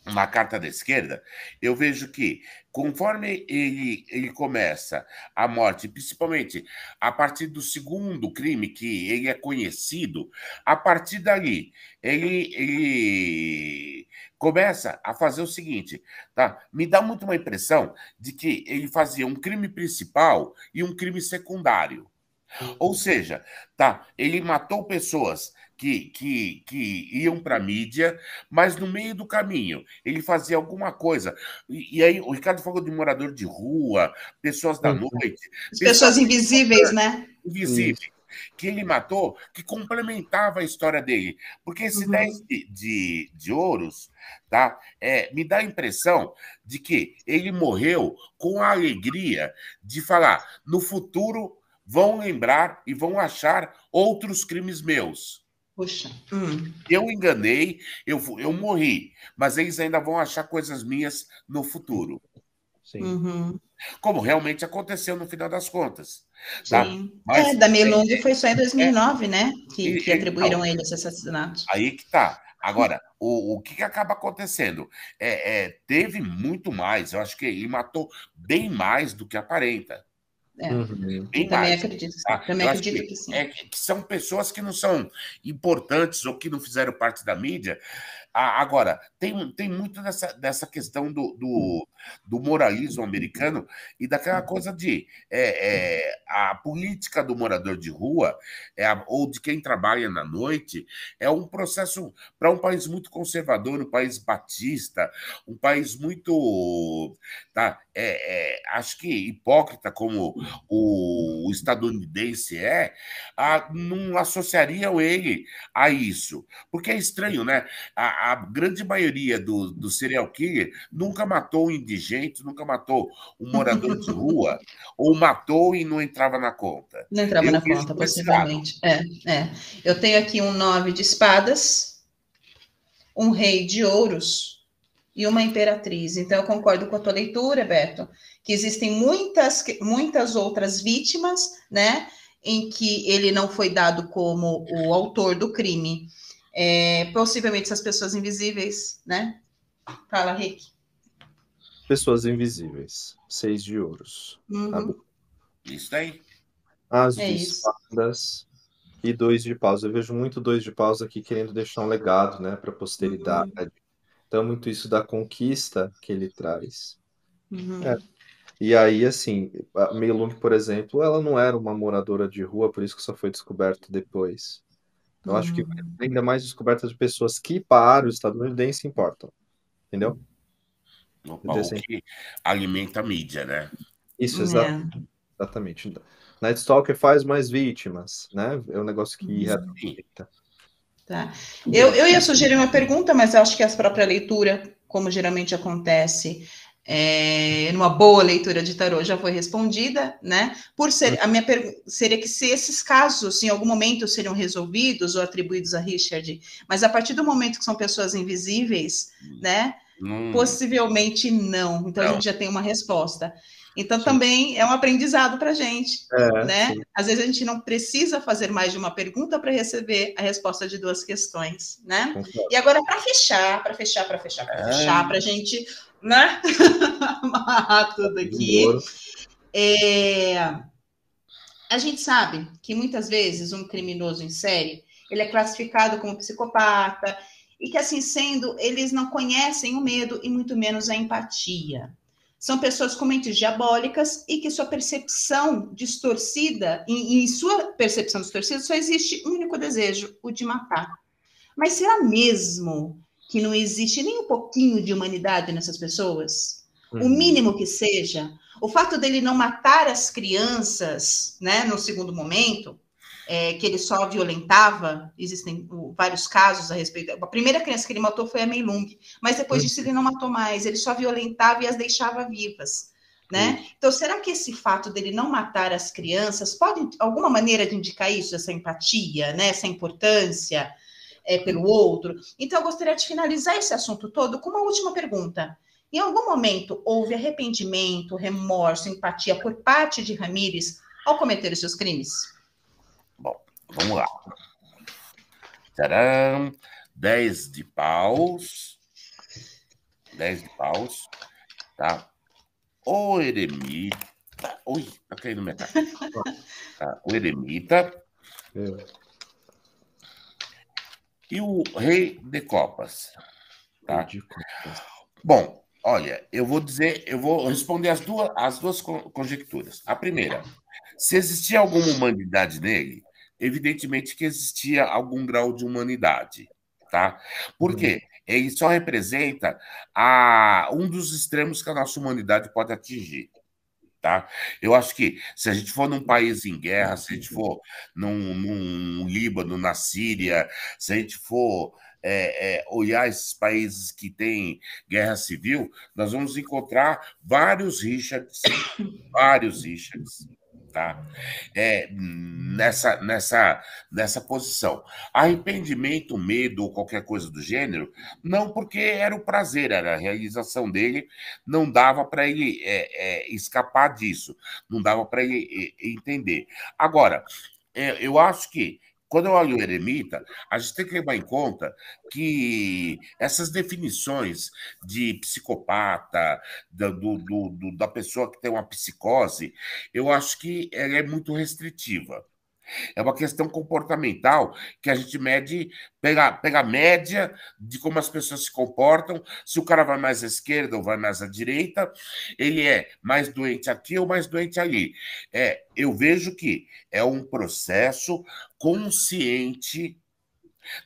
na carta da esquerda, eu vejo que conforme ele, ele começa a morte, principalmente a partir do segundo crime que ele é conhecido, a partir dali ele, ele começa a fazer o seguinte, tá? Me dá muito uma impressão de que ele fazia um crime principal e um crime secundário. Ou seja, tá, ele matou pessoas que, que, que iam para a mídia, mas no meio do caminho ele fazia alguma coisa. E, e, aí o Ricardo falou de morador de rua, pessoas da uhum. noite. As pessoas, invisíveis, né? Invisíveis. Que ele matou, que complementava a história dele. Porque esse uhum. 10 de, de, de ouros, tá? É, me dá a impressão de que ele morreu com a alegria de falar: no futuro vão lembrar e vão achar outros crimes meus. Puxa. Hum. Eu enganei, eu, eu morri, mas eles ainda vão achar coisas minhas no futuro. Sim. Uhum. Como realmente aconteceu no final das contas. Tá? Sim. Mas, é, da Melung é, foi só em 2009, é, né? Que, que atribuíram a ele esse assassinato. Aí que tá. Agora, o, o que, que acaba acontecendo? É, é, teve muito mais. Eu acho que ele matou bem mais do que aparenta. É. Uhum. Também mais, acredito, tá? Também acredito que, que, sim. É, que são pessoas que não são importantes ou que não fizeram parte da mídia, Agora, tem, tem muito dessa, dessa questão do, do, do moralismo americano e daquela coisa de é, é, a política do morador de rua é a, ou de quem trabalha na noite é um processo para um país muito conservador, um país batista, um país muito. Tá, é, é acho que hipócrita como o, o estadunidense é, a, não associariam ele a isso. Porque é estranho, né? A, a grande maioria do, do serial killer nunca matou um indigente, nunca matou um morador de rua, ou matou e não entrava na conta. Não entrava Eu na conta, possivelmente. É, é. Eu tenho aqui um nove de espadas, um rei de ouros e uma imperatriz. Então, eu concordo com a tua leitura, Beto, que existem muitas, muitas outras vítimas, né? Em que ele não foi dado como o autor do crime é, possivelmente essas pessoas invisíveis, né? Fala, Rick. Pessoas invisíveis. Seis de ouros. Uhum. Tá isso aí. As é espadas e dois de paus. Eu vejo muito dois de paus aqui querendo deixar um legado, né, para a posteridade. Uhum. Então, muito isso da conquista que ele traz. Uhum. É. E aí, assim, a Meilung, por exemplo, ela não era uma moradora de rua, por isso que só foi descoberto depois. Eu uhum. acho que ainda mais descobertas de pessoas que para o estadunidense importam. Entendeu? Opa, o que alimenta a mídia, né? Isso, exa é. exatamente. Night Stalker faz mais vítimas, né? É um negócio que representa. Tá. Eu, eu ia sugerir uma pergunta, mas acho que a própria leitura, como geralmente acontece, é, numa boa leitura de tarô já foi respondida, né? Por ser a minha pergunta seria que se esses casos em algum momento seriam resolvidos ou atribuídos a Richard, mas a partir do momento que são pessoas invisíveis, né? Hum. Possivelmente não. Então não. a gente já tem uma resposta. Então sim. também é um aprendizado para a gente, é, né? Sim. Às vezes a gente não precisa fazer mais de uma pergunta para receber a resposta de duas questões, né? E agora para fechar, para fechar, para fechar, para é. fechar, para a gente né? Amarrar tudo aqui. É, a gente sabe que muitas vezes um criminoso em série ele é classificado como psicopata e que assim sendo eles não conhecem o medo e muito menos a empatia. São pessoas com mentes diabólicas e que sua percepção distorcida, em, em sua percepção distorcida, só existe um único desejo, o de matar. Mas será mesmo que não existe nem um pouquinho de humanidade nessas pessoas? Uhum. O mínimo que seja. O fato dele não matar as crianças, né, no segundo momento, é, que ele só violentava, existem vários casos a respeito. A primeira criança que ele matou foi a Mei Lung, mas depois disso ele não matou mais, ele só violentava e as deixava vivas. Né? Então, será que esse fato dele não matar as crianças pode, alguma maneira de indicar isso, essa empatia, né? essa importância? é, pelo outro. Então, eu gostaria de finalizar esse assunto todo com uma última pergunta. Em algum momento houve arrependimento, remorso, empatia por parte de Ramires ao cometer os seus crimes? Vamos lá. Tcharam. 10 de paus. 10 de paus. Tá? O eremita. Ui, tá caindo minha cara. Tá, o eremita. É. E o rei de copas. Tá? De copas. Bom, olha, eu vou dizer, eu vou responder as duas, as duas conjecturas. A primeira, se existia alguma humanidade nele, evidentemente que existia algum grau de humanidade, tá? Por uhum. quê? Ele só representa a, um dos extremos que a nossa humanidade pode atingir. Tá? Eu acho que se a gente for num país em guerra, se a gente for num, num Líbano, na Síria, se a gente for é, é, olhar esses países que têm guerra civil, nós vamos encontrar vários Richards, vários Richards, tá? É, nessa, nessa, nessa posição. Arrependimento, medo ou qualquer coisa do gênero, não porque era o prazer, era a realização dele, não dava para ele é, é, escapar disso, não dava para ele é, entender. Agora, é, eu acho que quando eu olho o eremita, a gente tem que levar em conta que essas definições de psicopata, do, do, do, da pessoa que tem uma psicose, eu acho que ela é muito restritiva. É uma questão comportamental que a gente mede, pega a média de como as pessoas se comportam, se o cara vai mais à esquerda ou vai mais à direita, ele é mais doente aqui ou mais doente ali. É, eu vejo que é um processo consciente.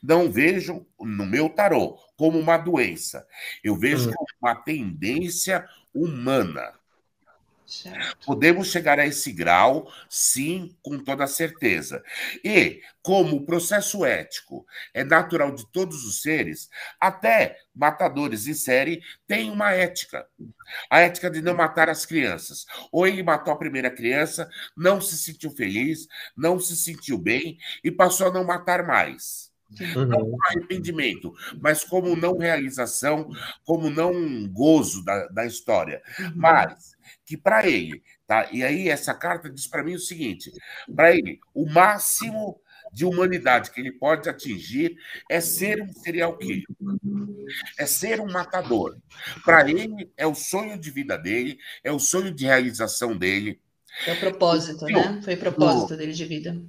Não vejo no meu tarô como uma doença. Eu vejo uhum. como uma tendência humana. Certo. Podemos chegar a esse grau, sim, com toda certeza. E, como o processo ético é natural de todos os seres, até matadores em série têm uma ética. A ética de não matar as crianças. Ou ele matou a primeira criança, não se sentiu feliz, não se sentiu bem e passou a não matar mais. Uhum. Não como arrependimento, mas como não realização, como não gozo da, da história. Uhum. Mas que para ele, tá? E aí essa carta diz para mim o seguinte: para ele, o máximo de humanidade que ele pode atingir é ser um serial killer, é ser um matador. Para ele, é o sonho de vida dele, é o sonho de realização dele. É o propósito, né? Foi o propósito dele de vida.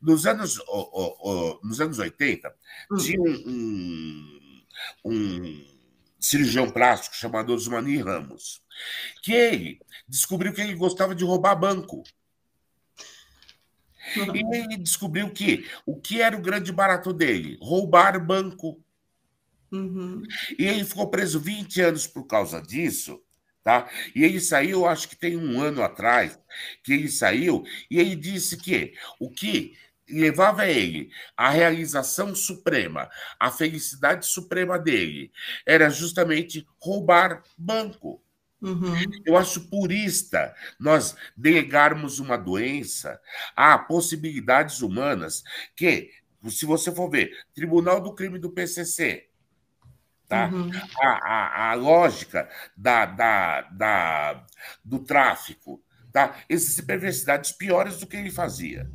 Nos anos, oh, oh, oh, nos anos 80, hum. tinha um, um, um cirurgião plástico chamado Osmani Ramos que ele descobriu que ele gostava de roubar banco. Uhum. E ele descobriu que o que era o grande barato dele? Roubar banco. Uhum. E ele ficou preso 20 anos por causa disso. Tá? E ele saiu, acho que tem um ano atrás, que ele saiu, e ele disse que o que levava ele à realização suprema, a felicidade suprema dele, era justamente roubar banco. Uhum. Eu acho purista nós delegarmos uma doença a possibilidades humanas que, se você for ver, Tribunal do Crime do PCC, tá? Uhum. A, a, a, lógica da, da, da, do tráfico, tá? Existem perversidades piores do que ele fazia.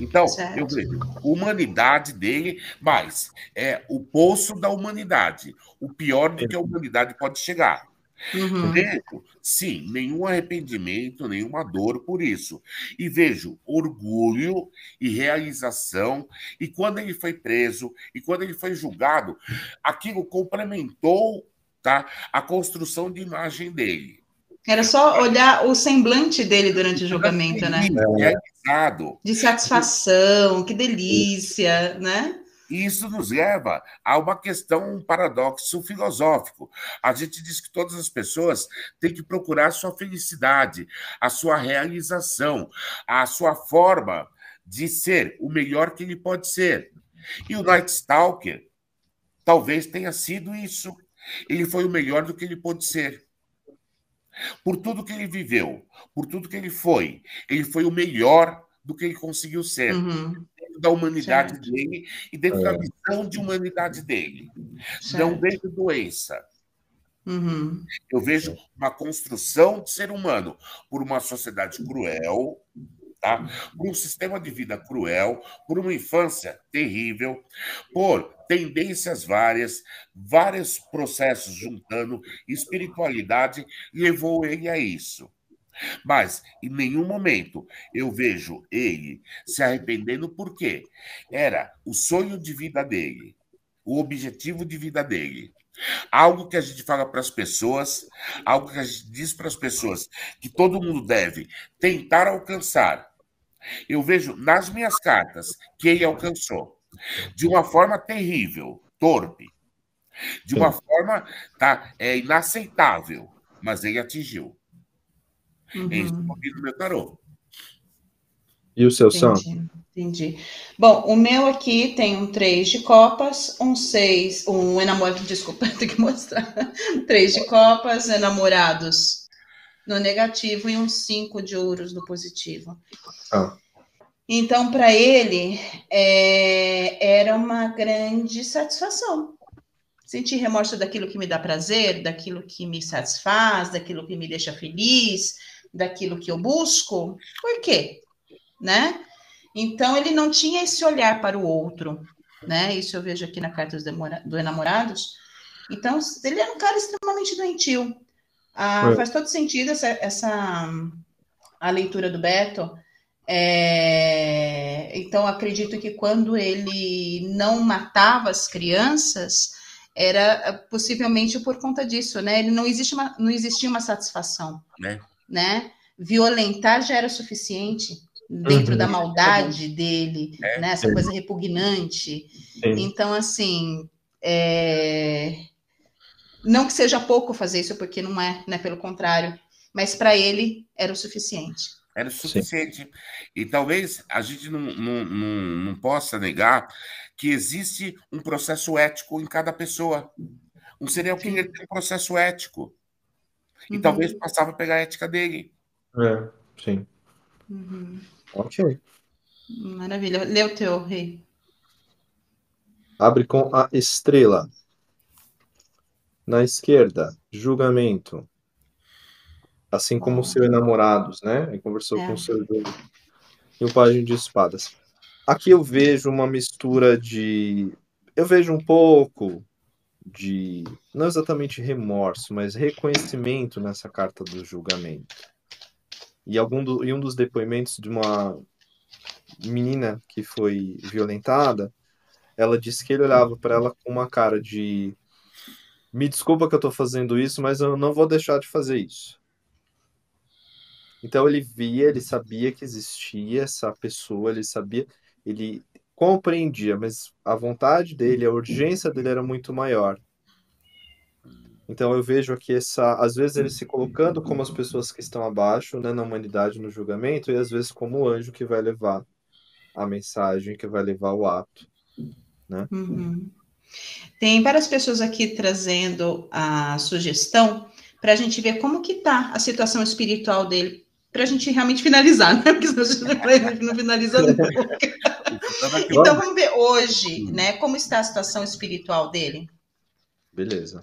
Então, certo. eu vejo humanidade dele, mas é o poço da humanidade, o pior do que a humanidade pode chegar. Uhum. Vejo, sim, nenhum arrependimento, nenhuma dor por isso. E vejo orgulho e realização. E quando ele foi preso, e quando ele foi julgado, aquilo complementou tá, a construção de imagem dele. Era só olhar o semblante dele durante o julgamento, né? Realizado. De satisfação, que delícia, né? E isso nos leva a uma questão, um paradoxo filosófico. A gente diz que todas as pessoas têm que procurar sua felicidade, a sua realização, a sua forma de ser o melhor que ele pode ser. E o Night Stalker talvez tenha sido isso. Ele foi o melhor do que ele pôde ser. Por tudo que ele viveu, por tudo que ele foi, ele foi o melhor do que ele conseguiu ser. Uhum dentro da humanidade certo. dele e dentro é. da visão de humanidade dele. Certo. Não vejo doença. Uhum. Eu vejo uma construção de ser humano por uma sociedade cruel, tá? tá? Por um sistema de vida cruel, por uma infância terrível, por tendências várias, vários processos juntando, espiritualidade levou ele a isso. Mas em nenhum momento eu vejo ele se arrependendo, porque era o sonho de vida dele, o objetivo de vida dele. Algo que a gente fala para as pessoas, algo que a gente diz para as pessoas que todo mundo deve tentar alcançar. Eu vejo nas minhas cartas que ele alcançou de uma forma terrível, torpe, de uma forma tá, é, inaceitável, mas ele atingiu. Uhum. É no meu tarô. E o seu santo? Entendi. Bom, o meu aqui tem um 3 de copas, um 6, um enamorado, desculpa, tem que mostrar. 3 de copas, enamorados no negativo e um 5 de ouros no positivo. Ah. Então, para ele, é, era uma grande satisfação. Sentir remorso daquilo que me dá prazer, daquilo que me satisfaz, daquilo que me deixa feliz, daquilo que eu busco. Por quê? Né? Então, ele não tinha esse olhar para o outro, né? Isso eu vejo aqui na carta dos enamorados. Então, ele era um cara extremamente doentio. Ah, é. Faz todo sentido essa, essa a leitura do Beto, é, então, acredito que quando ele não matava as crianças, era possivelmente por conta disso, né? Ele não, existe uma, não existia uma satisfação, né? Né? Violentar já era suficiente dentro uhum. da maldade dele, é, né? Essa coisa repugnante. Então, assim, é... não que seja pouco fazer isso, porque não é, né? Pelo contrário, mas para ele era o suficiente. Era suficiente. Sim. E talvez a gente não, não, não, não, possa negar que existe um processo ético em cada pessoa. Um serial killer tem um processo ético. E uhum. talvez passava a pegar a ética dele. É, sim. Uhum. Ok. Maravilha. Lê o teu, rei. Abre com a estrela. Na esquerda, julgamento assim como os seus namorados, né? E conversou é. com o seu e o pajem de espadas. Aqui eu vejo uma mistura de, eu vejo um pouco de, não exatamente remorso, mas reconhecimento nessa carta do julgamento. E algum do, e um dos depoimentos de uma menina que foi violentada, ela disse que ele olhava para ela com uma cara de me desculpa que eu estou fazendo isso, mas eu não vou deixar de fazer isso. Então ele via, ele sabia que existia essa pessoa, ele sabia, ele compreendia, mas a vontade dele, a urgência dele era muito maior. Então eu vejo aqui essa, às vezes ele se colocando como as pessoas que estão abaixo, né, na humanidade, no julgamento, e às vezes como o anjo que vai levar a mensagem, que vai levar o ato, né? Uhum. Tem várias pessoas aqui trazendo a sugestão para a gente ver como que tá a situação espiritual dele para a gente realmente finalizar, né? Porque senão a gente não finaliza nunca. então vamos ver hoje, né? Como está a situação espiritual dele? Beleza.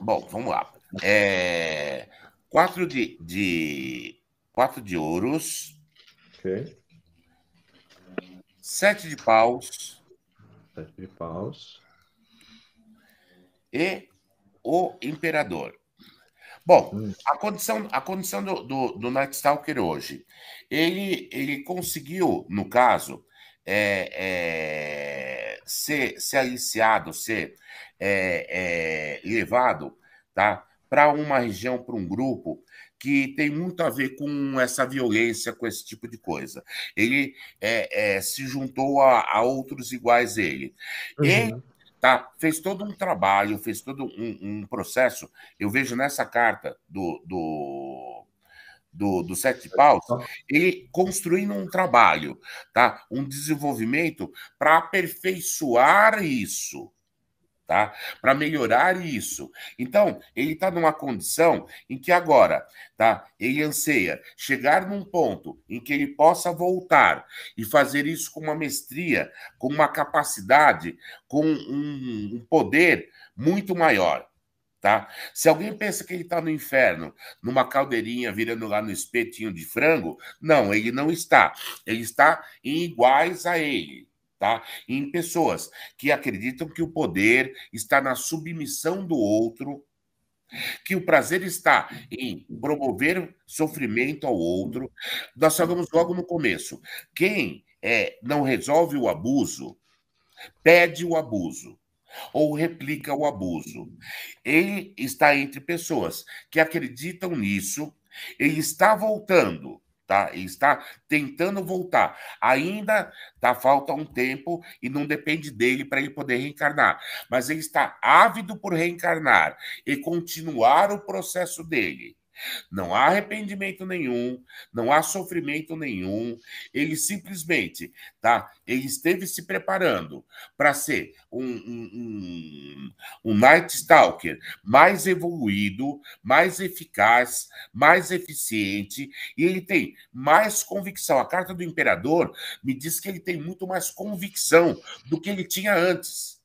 Bom, vamos lá. É, quatro de, de quatro de ouros. Ok. Sete de paus. Sete de paus. E o imperador. Bom, hum. a condição, a condição do, do, do Night Stalker hoje, ele, ele conseguiu, no caso, é, é, ser, ser aliciado, ser é, é levado tá, para uma região, para um grupo que tem muito a ver com essa violência, com esse tipo de coisa. Ele é, é, se juntou a, a, outros iguais a ele. Uhum. E tá? Fez todo um trabalho, fez todo um, um processo. Eu vejo nessa carta do, do, do, do Sete Paus, ele construindo um trabalho, tá? Um desenvolvimento para aperfeiçoar isso tá? Para melhorar isso. Então, ele está numa condição em que agora, tá? Ele anseia chegar num ponto em que ele possa voltar e fazer isso com uma mestria, com uma capacidade, com um, um poder muito maior. Tá? Se alguém pensa que ele está no inferno, numa caldeirinha virando lá no espetinho de frango, não, ele não está. Ele está em iguais a ele, tá? Em pessoas que acreditam que o poder está na submissão do outro, que o prazer está em promover sofrimento ao outro. Nós falamos logo no começo. Quem é, não resolve o abuso, pede o abuso ou replica o abuso. Ele está entre pessoas que acreditam nisso, ele está voltando, tá? Ele está tentando voltar. Ainda tá falta um tempo e não depende dele para ele poder reencarnar, mas ele está ávido por reencarnar e continuar o processo dele. Não há arrependimento nenhum, não há sofrimento nenhum. Ele simplesmente, tá? Ele esteve se preparando para ser um, um, um, um Night Stalker mais evoluído, mais eficaz, mais eficiente, e ele tem mais convicção. A carta do Imperador me diz que ele tem muito mais convicção do que ele tinha antes,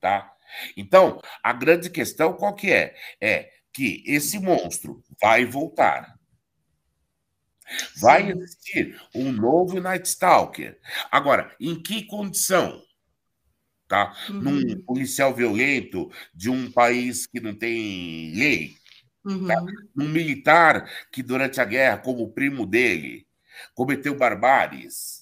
tá? Então, a grande questão qual que é? É que esse monstro vai voltar. Vai existir um novo Night Stalker. Agora, em que condição? Tá? Uhum. Num policial violento de um país que não tem lei. Tá? Uhum. Tá? Num militar que, durante a guerra, como primo dele, cometeu barbáries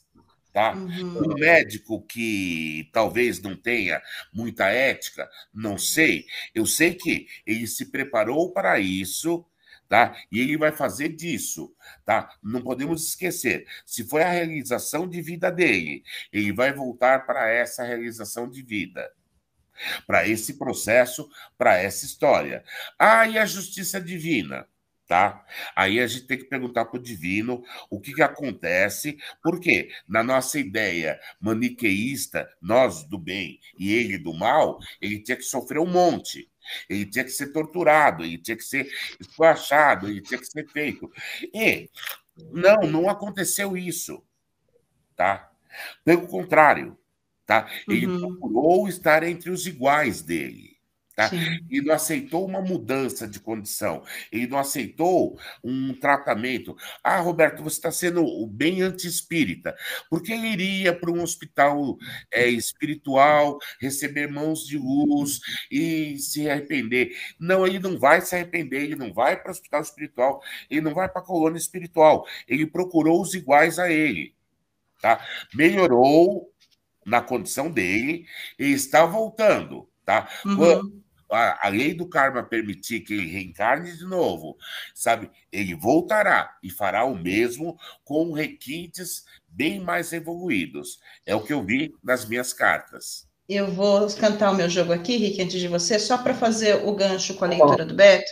tá? Uhum. Um médico que talvez não tenha muita ética, não sei. Eu sei que ele se preparou para isso, tá? E ele vai fazer disso, tá? Não podemos esquecer. Se foi a realização de vida dele, ele vai voltar para essa realização de vida. Para esse processo, para essa história. Ah, e a justiça divina? Tá? Aí a gente tem que perguntar para o divino o que, que acontece, porque na nossa ideia maniqueísta, nós do bem e ele do mal, ele tinha que sofrer um monte. Ele tinha que ser torturado, ele tinha que ser esculachado, ele tinha que ser feito. E não, não aconteceu isso, tá? Pelo contrário, tá? Ele uhum. procurou estar entre os iguais dele. Tá? E não aceitou uma mudança de condição, ele não aceitou um tratamento. Ah, Roberto, você está sendo bem anti-espírita, porque ele iria para um hospital é, espiritual, receber mãos de luz e se arrepender. Não, ele não vai se arrepender, ele não vai para o hospital espiritual, ele não vai para a colônia espiritual, ele procurou os iguais a ele. Tá? Melhorou na condição dele e está voltando. Tá? Uhum a, a lei do karma permitir que ele reencarne de novo, sabe? Ele voltará e fará o mesmo com requintes bem mais evoluídos. É o que eu vi nas minhas cartas. Eu vou cantar o meu jogo aqui, Rick, antes de você, só para fazer o gancho com a leitura do Beto.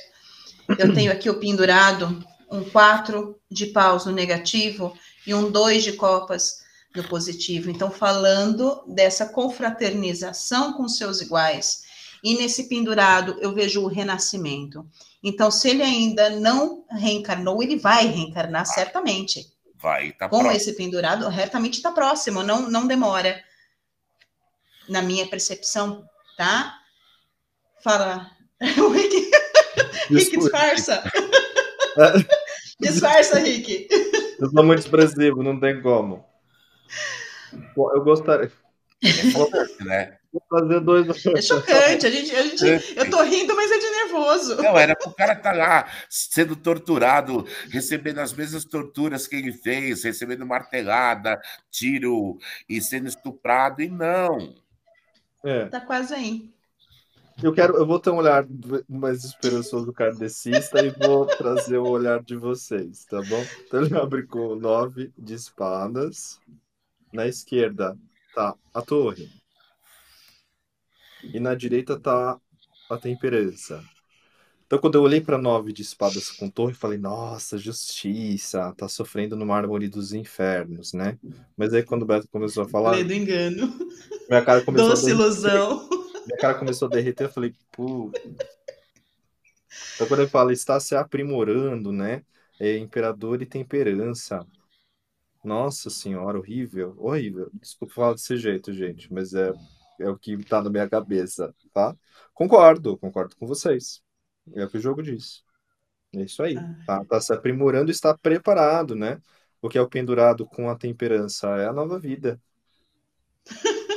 Eu tenho aqui o pendurado, um 4 de paus no negativo e um 2 de copas no positivo. Então, falando dessa confraternização com seus iguais, e nesse pendurado eu vejo o renascimento. Então, se ele ainda não reencarnou, ele vai reencarnar certamente. Vai, tá Com próximo. esse pendurado, certamente está próximo, não, não demora. Na minha percepção, tá? Fala. O Rick, Rick disfarça. disfarça, Rick. Eu sou muito expressivo, não tem como. Eu gostaria. É né? Fazer dois. É chocante. A gente, a gente, eu tô rindo, mas é de nervoso. Não, era pro cara estar tá lá sendo torturado, recebendo as mesmas torturas que ele fez, recebendo martelada, tiro e sendo estuprado, e não. É. Tá quase aí. Eu quero, eu vou ter um olhar mais esperançoso kardecista e vou trazer o olhar de vocês, tá bom? Então ele abre com nove de espadas. Na esquerda tá a torre. E na direita tá a temperança. Então, quando eu olhei para nove de espadas com torre, falei, nossa, justiça, tá sofrendo no mármore dos infernos, né? Mas aí, quando o Beto começou a falar. Lei do engano. Minha cara começou Doce a derreter. ilusão. Minha cara começou a derreter, eu falei, pô. Então, quando ele fala, está se aprimorando, né? É imperador e temperança. Nossa senhora, horrível, horrível. Desculpa falar desse jeito, gente, mas é É o que está na minha cabeça, tá? Concordo, concordo com vocês. É o que o jogo diz. É isso aí. Ah. Tá, tá se aprimorando, está preparado, né? O que é o pendurado com a temperança é a nova vida.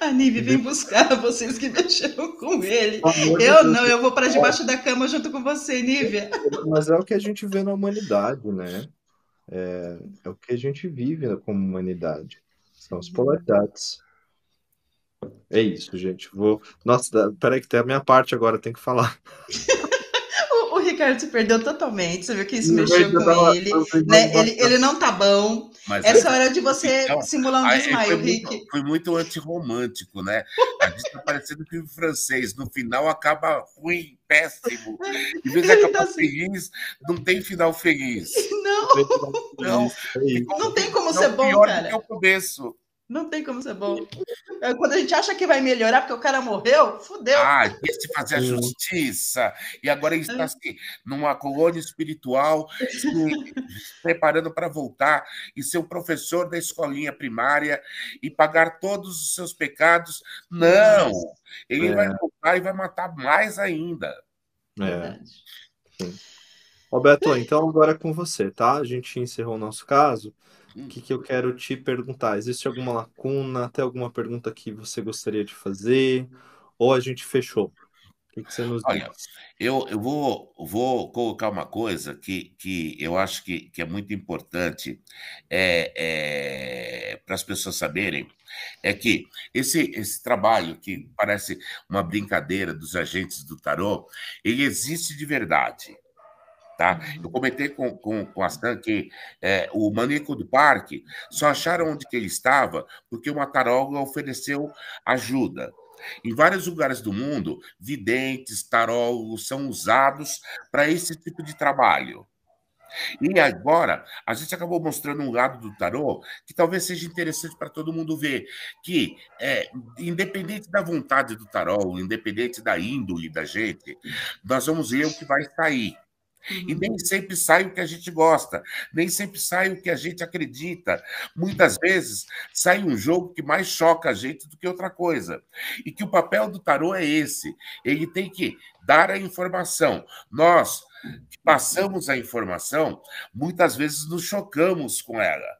A Nive vem buscar vocês que mexeram com ele. Eu não, eu vou para debaixo da cama junto com você, Nívia. Mas é o que a gente vê na humanidade, né? É, é o que a gente vive como humanidade. São as polaridades. É isso, gente. Vou. Nossa, peraí, que tem a minha parte agora, tem que falar. O, o Ricardo se perdeu totalmente. Você viu que isso Eu mexeu tava- com ele. tava- né? Ele, ele não tá bom. Mas Essa hora de você Então, simular um desmaio, foi, Rick. muito, foi muito antirromântico, né? A gente tá parecendo filme francês. No final acaba ruim, péssimo. Em vez de Ele acabar tá assim. feliz, não tem final feliz. Não, Não. É não tem como Não, ser bom, pior do cara. que o começo. Não tem como ser bom. É, Quando a gente acha que vai melhorar porque o cara morreu, fudeu. Ah, quis se fazer a justiça. E agora ele está assim, numa colônia espiritual, se preparando para voltar e ser um professor da escolinha primária e pagar todos os seus pecados. Não! Ele É. vai voltar e vai matar mais ainda. É. Verdade. Roberto, então agora é com você, tá? A gente encerrou o nosso caso. Hum. O que, que eu quero te perguntar? Existe alguma lacuna? Tem alguma pergunta que você gostaria de fazer? Ou a gente fechou? O que, que você nos Olha, diz? Eu, eu vou, vou colocar uma coisa que, que eu acho que, que é muito importante é, para as pessoas saberem, é que esse, esse trabalho, que parece uma brincadeira dos agentes do tarô, ele existe de verdade. Tá? Eu comentei com, com, com a Stan que é, o maníaco do parque só acharam onde que ele estava porque uma taróloga ofereceu ajuda. Em vários lugares do mundo, videntes, tarólogos são usados para esse tipo de trabalho. E agora, a gente acabou mostrando um lado do tarô que talvez seja interessante para todo mundo ver, que é, independente da vontade do tarô, independente da índole da gente, nós vamos ver o que vai sair. E nem sempre sai o que a gente gosta, nem sempre sai o que a gente acredita. Muitas vezes sai um jogo que mais choca a gente do que outra coisa. E que o papel do tarô é esse: ele tem que dar a informação. Nós que passamos a informação, muitas vezes nos chocamos com ela.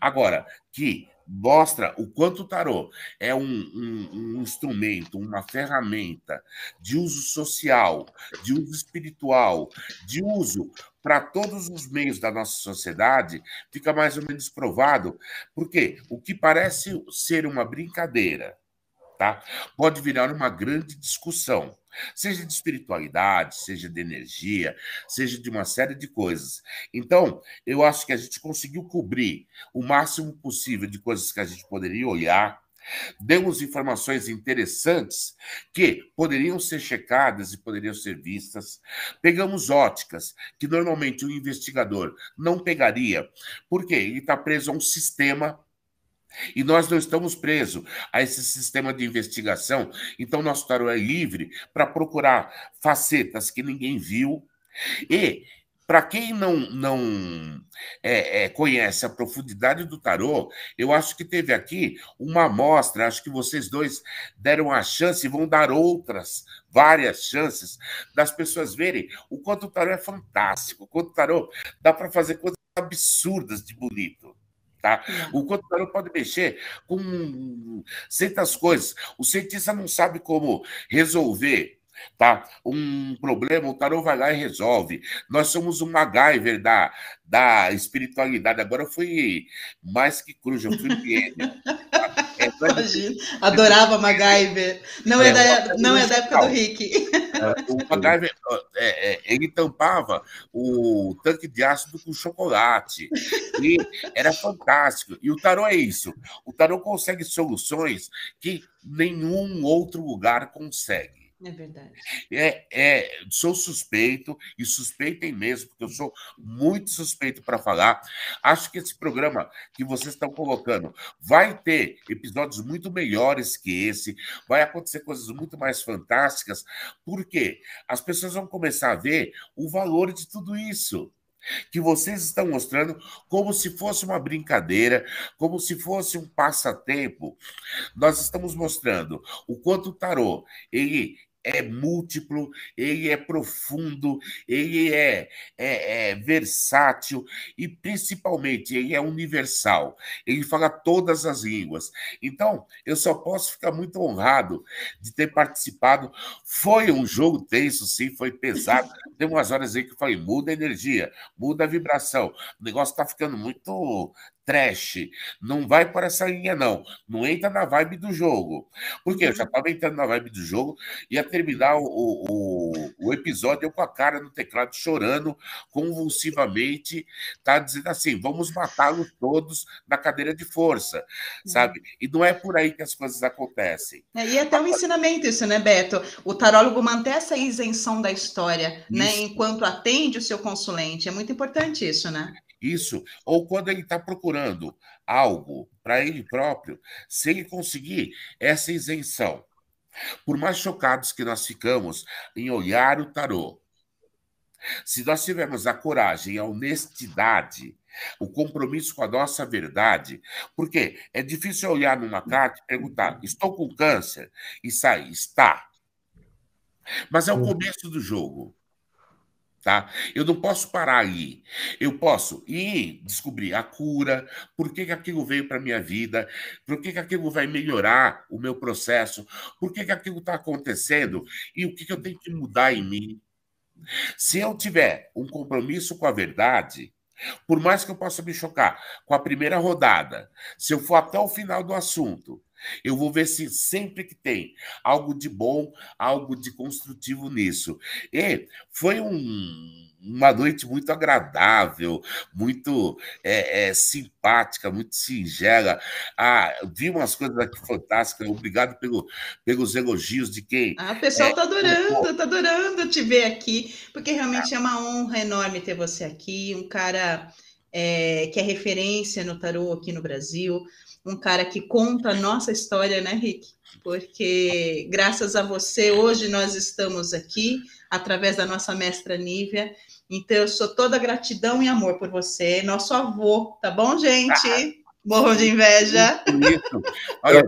Agora, que mostra o quanto o tarô é um, um, um, instrumento, uma ferramenta de uso social, de uso espiritual, de uso para todos os meios da nossa sociedade, fica mais ou menos provado, porque o que parece ser uma brincadeira, tá? Pode virar uma grande discussão seja de espiritualidade, seja de energia, seja de uma série de coisas. Então, eu acho que a gente conseguiu cobrir o máximo possível de coisas que a gente poderia olhar. Demos informações interessantes que poderiam ser checadas e poderiam ser vistas. Pegamos óticas que normalmente o investigador não pegaria, porque ele está preso a um sistema e nós não estamos presos a esse sistema de investigação, então nosso tarô é livre para procurar facetas que ninguém viu. E, para quem não, não é, é, conhece a profundidade do tarô, eu acho que teve aqui uma amostra, acho que vocês dois deram a chance e vão dar outras, várias chances, das pessoas verem o quanto o tarô é fantástico, o quanto o tarô dá para fazer coisas absurdas de bonito. Tá? O computador pode mexer com certas coisas. O cientista não sabe como resolver tá? um problema, o tarô vai lá e resolve. Nós somos um MacGyver da, da espiritualidade. Agora eu fui mais que cruz, eu fui. Tá? É, Imagina. Adorava MacGyver. Não é, é da, não é da época do Rick. É, o MacGyver, é, ele tampava o tanque de ácido com chocolate. E era fantástico. E o tarô é isso. O tarô consegue soluções que nenhum outro lugar consegue. É verdade. É, é, sou suspeito, e suspeitem mesmo, porque eu sou muito suspeito para falar. Acho que esse programa que vocês estão colocando vai ter episódios muito melhores que esse, vai acontecer coisas muito mais fantásticas, porque as pessoas vão começar a ver o valor de tudo isso. que vocês estão mostrando como se fosse uma brincadeira, como se fosse um passatempo. Nós estamos mostrando o quanto o tarô ele é múltiplo, ele é profundo, ele é, é, é, versátil e, principalmente, ele é universal. Ele fala todas as línguas. Então, eu só posso ficar muito honrado de ter participado. Foi um jogo tenso, sim, foi pesado. Tem umas horas aí que eu falei: muda a energia, muda a vibração. O negócio está ficando muito trash. Não vai por essa linha, não. Não entra na vibe do jogo. Porque eu já estava entrando na vibe do jogo, ia terminar o, o, o episódio eu com a cara no teclado chorando convulsivamente, tá dizendo assim: vamos matá-los todos na cadeira de força, sabe? E não é por aí que as coisas acontecem. É, e até um ensinamento isso, né, Beto? O tarólogo manter essa isenção da história, né, isso. né, enquanto atende o seu consulente. É muito importante isso, né? Isso. Ou quando ele está procurando algo para ele próprio, se ele conseguir essa isenção. Por mais chocados que nós ficamos em olhar o tarô, se nós tivermos a coragem, a honestidade, o compromisso com a nossa verdade, porque é difícil olhar numa carta e perguntar: estou com câncer? E sair, está. Mas é o começo do jogo. Tá? Eu não posso parar ali. Eu posso ir descobrir a cura, por que, que aquilo veio para a minha vida, por que, que aquilo vai melhorar o meu processo, por que, que aquilo está acontecendo e o que, que eu tenho que mudar em mim. Se eu tiver um compromisso com a verdade, por mais que eu possa me chocar com a primeira rodada, se eu for até o final do assunto, eu vou ver se sempre que tem algo de bom, algo de construtivo nisso. E foi um, uma noite muito agradável, muito é, é, simpática, muito singela. Ah, vi umas coisas aqui fantásticas. Obrigado pelo, pelos elogios de quem. Ah, o pessoal está é, adorando, está adorando te ver aqui, porque realmente é uma honra enorme ter você aqui, um cara é, que é referência no tarô aqui no Brasil um cara que conta a nossa história, né, Rick? Porque graças a você, hoje nós estamos aqui, através da nossa mestra Nívia. Então, eu sou toda gratidão e amor por você, nosso avô, tá bom, gente? Morro de inveja. Isso. Olha,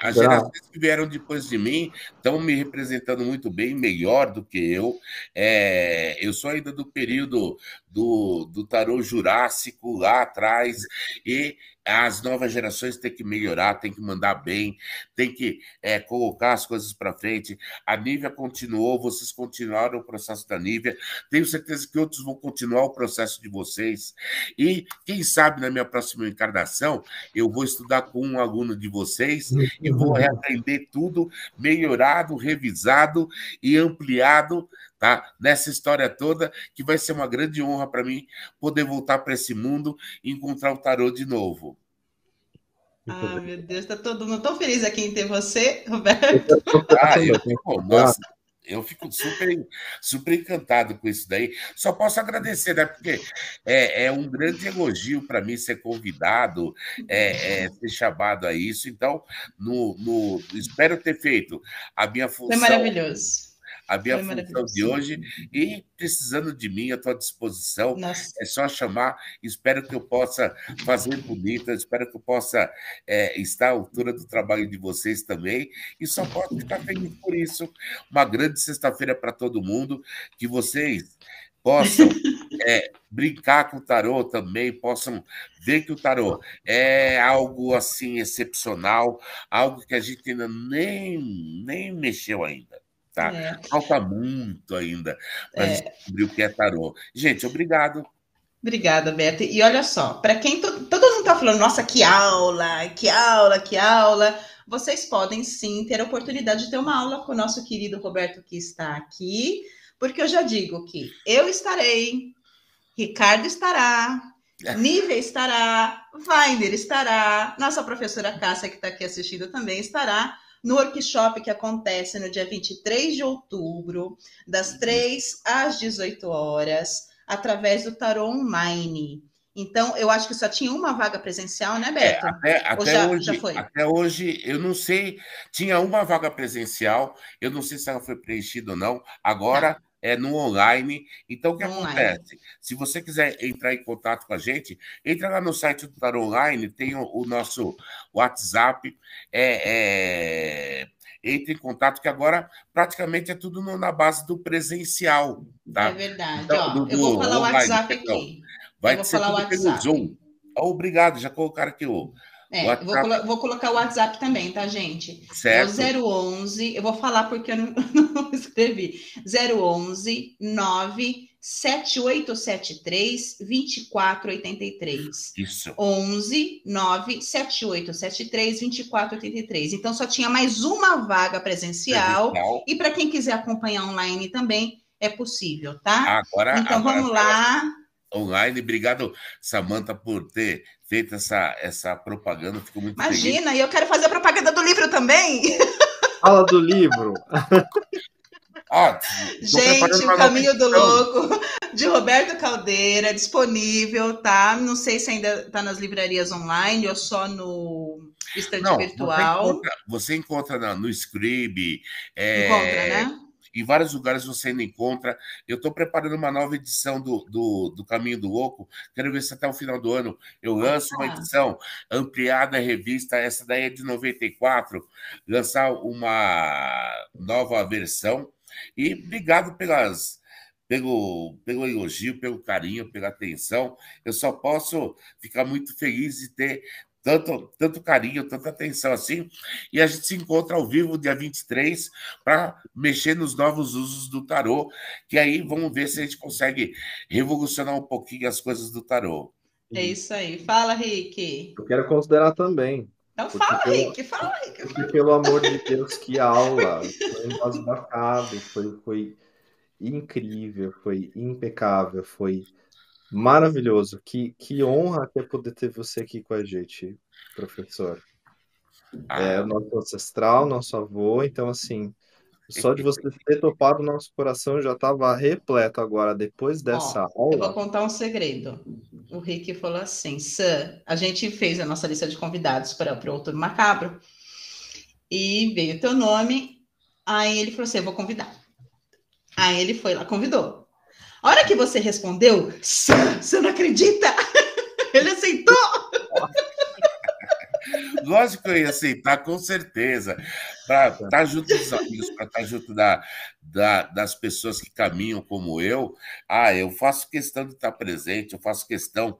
as gerações que vieram depois de mim estão me representando muito bem, melhor do que eu. É, eu sou ainda do período do, do tarô jurássico lá atrás, e as novas gerações têm que melhorar, têm que mandar bem, têm que é, colocar as coisas para frente. A Nívia continuou, vocês continuaram o processo da Nívia. Tenho certeza que outros vão continuar o processo de vocês. E quem sabe na minha próxima encarnação eu vou estudar com um aluno de vocês e vou reaprender tudo melhorado, revisado e ampliado tá? Nessa história toda, que vai ser uma grande honra para mim poder voltar para esse mundo e encontrar o tarô de novo. Ah, meu Deus, tá todo mundo tão feliz aqui em ter você, Roberto. Ah, eu, pô, nossa, eu fico super, super encantado com isso daí. Só posso agradecer, né? Porque é, é um grande elogio para mim ser convidado, é, é, ser chamado a isso. Então, no, no, espero ter feito a minha função. Foi maravilhoso a minha Foi função de hoje e precisando de mim, à tua disposição. Nossa. É só chamar. Espero que eu possa fazer bonita, espero que eu possa é, estar à altura do trabalho de vocês também. E só posso ficar feliz por isso. Uma grande sexta-feira para todo mundo. Que vocês possam é, brincar com o tarô também, possam ver que o tarô é algo assim excepcional, algo que a gente ainda nem, nem mexeu ainda tá? É. Falta muito ainda para é. descobrir o que é tarô. Gente, obrigado. Obrigada, Beto. E olha só, para quem to, todo mundo está falando, nossa, que aula, que aula, que aula, vocês podem sim ter a oportunidade de ter uma aula com o nosso querido Roberto que está aqui, porque eu já digo que eu estarei, Ricardo estará, Nívia estará, Weiner estará, nossa professora Cássia, que está aqui assistindo também estará, no workshop que acontece no dia 23 de outubro, das 3 às 18 horas, através do Tarot Online. Então, eu acho que só tinha uma vaga presencial, né, Beto? É, até, até já, hoje, já até hoje, eu não sei, tinha uma vaga presencial, eu não sei se ela foi preenchida ou não. Agora, tá. É no online. Então, o que online. acontece? Se você quiser entrar em contato com a gente, entra lá no site do Tarot Online, tem o, o nosso WhatsApp. É, é, entre em contato, que agora praticamente é tudo no, na base do presencial. Tá? É verdade. Então, Ó, do, eu vou falar o WhatsApp aqui. Vai eu vou falar o WhatsApp. Zoom. Obrigado, já colocaram aqui o. É, vou, colo vou, colocar o WhatsApp também, tá, gente? Certo. É o 011, eu vou falar porque eu não, não escrevi. 011 9 7873 2483. Isso. 11 9 7873 2483. Então só tinha mais uma vaga presencial, presencial. e para quem quiser acompanhar online também é possível, tá? Agora, então agora vamos lá. Online, obrigado, Samanta, por ter feito essa, essa propaganda. Fico muito Imagina, e eu quero fazer a propaganda do livro também. Fala do livro. Ah, Gente, O Caminho do Louco, de Roberto Caldeira, disponível, tá? Não sei se ainda está nas livrarias online ou só no estante Não, virtual. Você encontra, você encontra no Scrib. É, encontra, né? Em vários lugares você ainda encontra. Eu estou preparando uma nova edição do, do, do, Caminho do Louco. Quero ver se até o final do ano eu lanço uma edição ampliada revista. Essa daí é de 94. Lançar uma nova versão e obrigado pelas, pelo, pelo elogio, pelo carinho, pela atenção. Eu só posso ficar muito feliz de ter tanto, tanto carinho, tanta atenção assim. E a gente se encontra ao vivo dia 23 para mexer nos novos usos do tarô, que aí vamos ver se a gente consegue revolucionar um pouquinho as coisas do tarô. É isso aí. Fala, Rick. Eu quero considerar também então fala, pelo, Rick, fala, Rick. Porque, pelo amor de Deus, que aula! Foi embasbacado, foi, foi incrível, foi impecável, foi maravilhoso. Que, que honra que é poder ter você aqui com a gente, professor. É ah. o nosso ancestral, nosso avô, então assim, só de você ter topado nosso coração já estava repleto agora, depois dessa Ó, aula. Eu vou contar um segredo. O Rick falou assim: Sam, a gente fez a nossa lista de convidados para, o Outubro Macabro e veio o teu nome. Aí ele falou assim: eu vou convidar. Aí ele foi lá, convidou. A hora que você respondeu, você não acredita? ele aceitou. Lógico que eu ia aceitar, com certeza. Para estar tá junto dos amigos, para estar tá junto da, da, das pessoas que caminham como eu, ah, eu faço questão de estar presente, eu faço questão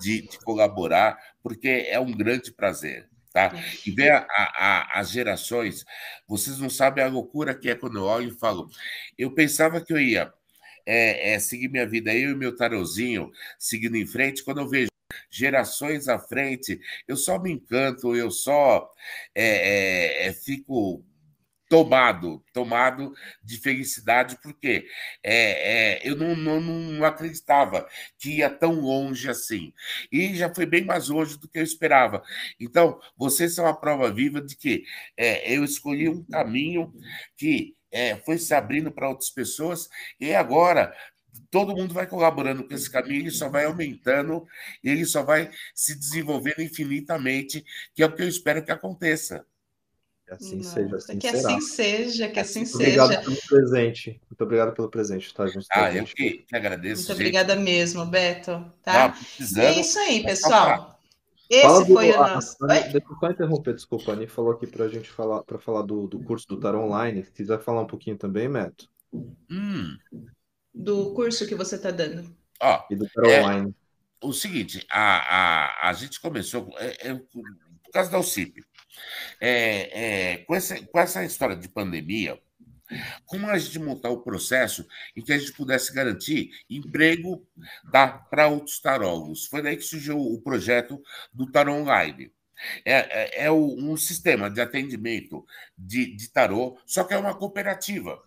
de, de colaborar, porque é um grande prazer. Tá? E ver a, a, as gerações, vocês não sabem a loucura que é quando eu olho e falo. Eu pensava que eu ia é, é, seguir minha vida, eu e meu tarozinho, seguindo em frente, quando eu vejo gerações à frente, eu só me encanto, eu só é, é, é fico tomado, tomado de felicidade, porque é, é, eu não, não, não, acreditava que ia tão longe assim. E já foi bem mais longe do que eu esperava. Então, vocês são a prova viva de que é, eu escolhi um caminho que é, foi se abrindo para outras pessoas, e agora todo mundo vai colaborando com esse caminho, ele só vai aumentando e ele só vai se desenvolvendo infinitamente, que é o que eu espero que aconteça. Que assim Não, seja, assim que será. assim seja, que assim Muito seja. Obrigado pelo presente. Muito obrigado pelo presente, tá, gente? Ah, eu que, que agradeço. Muito gente. obrigada mesmo, Beto. Tá? Ah, é isso aí, pessoal. Esse do, foi o nosso. deixa eu só interromper, desculpa. A Ani falou aqui para a gente falar, para falar do, do curso do Tarot Online. Se quiser falar um pouquinho também, Meto. Hum do curso que você está dando? Ó, e do é, online. O seguinte, a, a, a gente começou é, é, por causa da UCIP. É, é, com, essa, com essa história de pandemia, como a gente montar o processo em que a gente pudesse garantir emprego para outros tarólogos? Foi daí que surgiu o projeto do Tarot Online. É, é, é um sistema de atendimento de, de tarô, só que é uma cooperativa,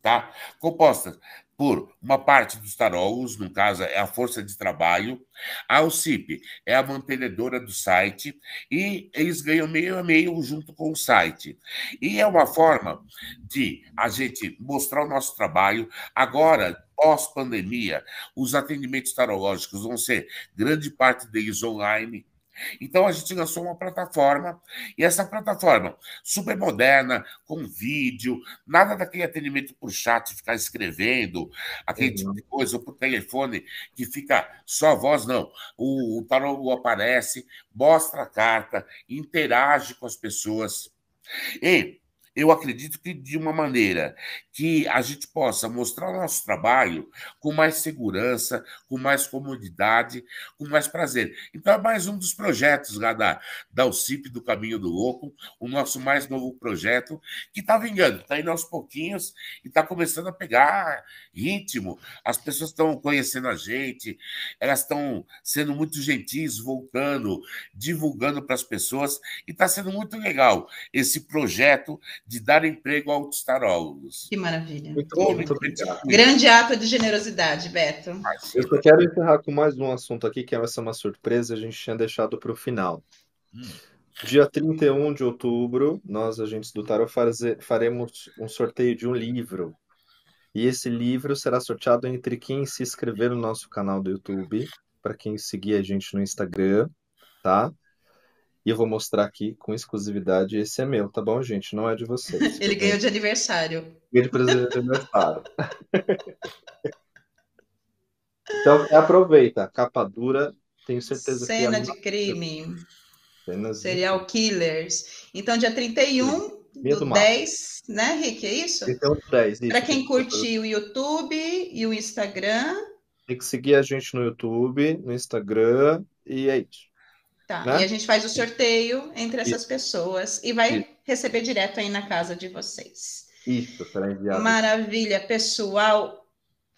tá? Composta por uma parte dos tarólogos, no caso é a força de trabalho, a UCIP é a mantenedora do site e eles ganham meio a meio junto com o site. E é uma forma de a gente mostrar o nosso trabalho. Agora, pós-pandemia, os atendimentos tarológicos vão ser grande parte deles online. Então a gente lançou uma plataforma, e essa plataforma super moderna, com vídeo, nada daquele atendimento por chat, ficar escrevendo, aquele uhum. tipo de coisa, ou por telefone, que fica só voz, não. O, o tarô aparece, mostra a carta, interage com as pessoas. E eu acredito que de uma maneira que a gente possa mostrar o nosso trabalho com mais segurança, com mais comodidade, com mais prazer. Então, é mais um dos projetos lá da, da UCIP do Caminho do Louco, o nosso mais novo projeto, que está vingando, está indo aos pouquinhos e está começando a pegar ritmo. As pessoas estão conhecendo a gente, elas estão sendo muito gentis, voltando, divulgando para as pessoas, e está sendo muito legal esse projeto de dar emprego a outros tarólogos. Que maravilha. Muito bom, muito obrigado. Grande ato de generosidade, Beto. Eu só quero encerrar com mais um assunto aqui, que é essa uma surpresa, a gente tinha deixado para o final. Hum. Dia 31 de outubro, nós, agentes do Tarot, faremos um sorteio de um livro. E esse livro será sorteado entre quem se inscrever no nosso canal do YouTube, para quem seguir a gente no Instagram, tá? E eu vou mostrar aqui com exclusividade. Esse é meu, tá bom, gente? Não é de vocês. Ele ganhou de aniversário. Ganhou de presente de aniversário. então, aproveita. Capa dura, tenho certeza Cena que é de crime. Cenas Serial de... killers. Então, dia 31 Medo do 10, né, Rick? É isso? 31 do 10. Para quem curtir o YouTube e o Instagram. Tem que seguir a gente no YouTube, no Instagram, e é isso. Tá. Né? E a gente faz o sorteio entre essas Isso. pessoas e vai Isso. receber direto aí na casa de vocês. Isso, será enviado. Maravilha, pessoal.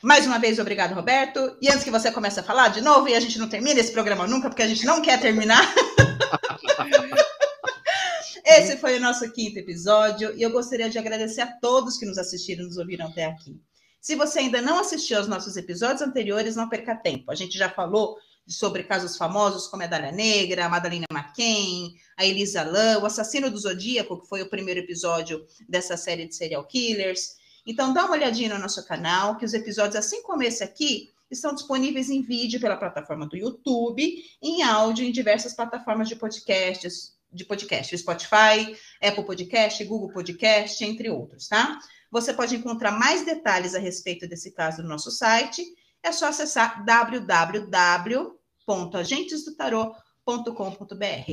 Mais uma vez, obrigado, Roberto. E antes que você comece a falar de novo, e a gente não termina esse programa nunca, porque a gente não quer terminar. esse foi o nosso quinto episódio e eu gostaria de agradecer a todos que nos assistiram e nos ouviram até aqui. Se você ainda não assistiu aos nossos episódios anteriores, não perca tempo. A gente já falou sobre casos famosos como a Dália Negra, a Madalena McCain, a Elisa Lam, o Assassino do Zodíaco, que foi o primeiro episódio dessa série de serial killers. Então, dá uma olhadinha no nosso canal, que os episódios, assim como esse aqui, estão disponíveis em vídeo pela plataforma do YouTube, em áudio em diversas plataformas de podcasts, de podcast, Spotify, Apple Podcast, Google Podcast, entre outros, tá? Você pode encontrar mais detalhes a respeito desse caso no nosso site é só acessar www.agentesdotarot.com.br.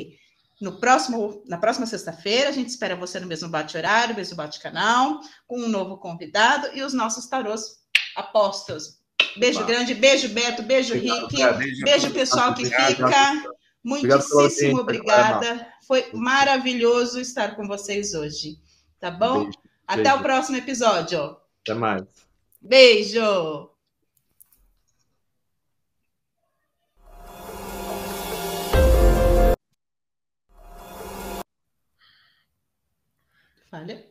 No próximo, na próxima sexta-feira, a gente espera você no mesmo bate-horário, mesmo bate-canal, com um novo convidado e os nossos tarôs apostos. Beijo grande, beijo Beto, beijo Rick, beijo, beijo pessoal que fica. Muitíssimo obrigada. Foi maravilhoso estar com vocês hoje. Tá bom? Beijo, Até beijo. o próximo episódio. Até mais. Beijo! Efendim?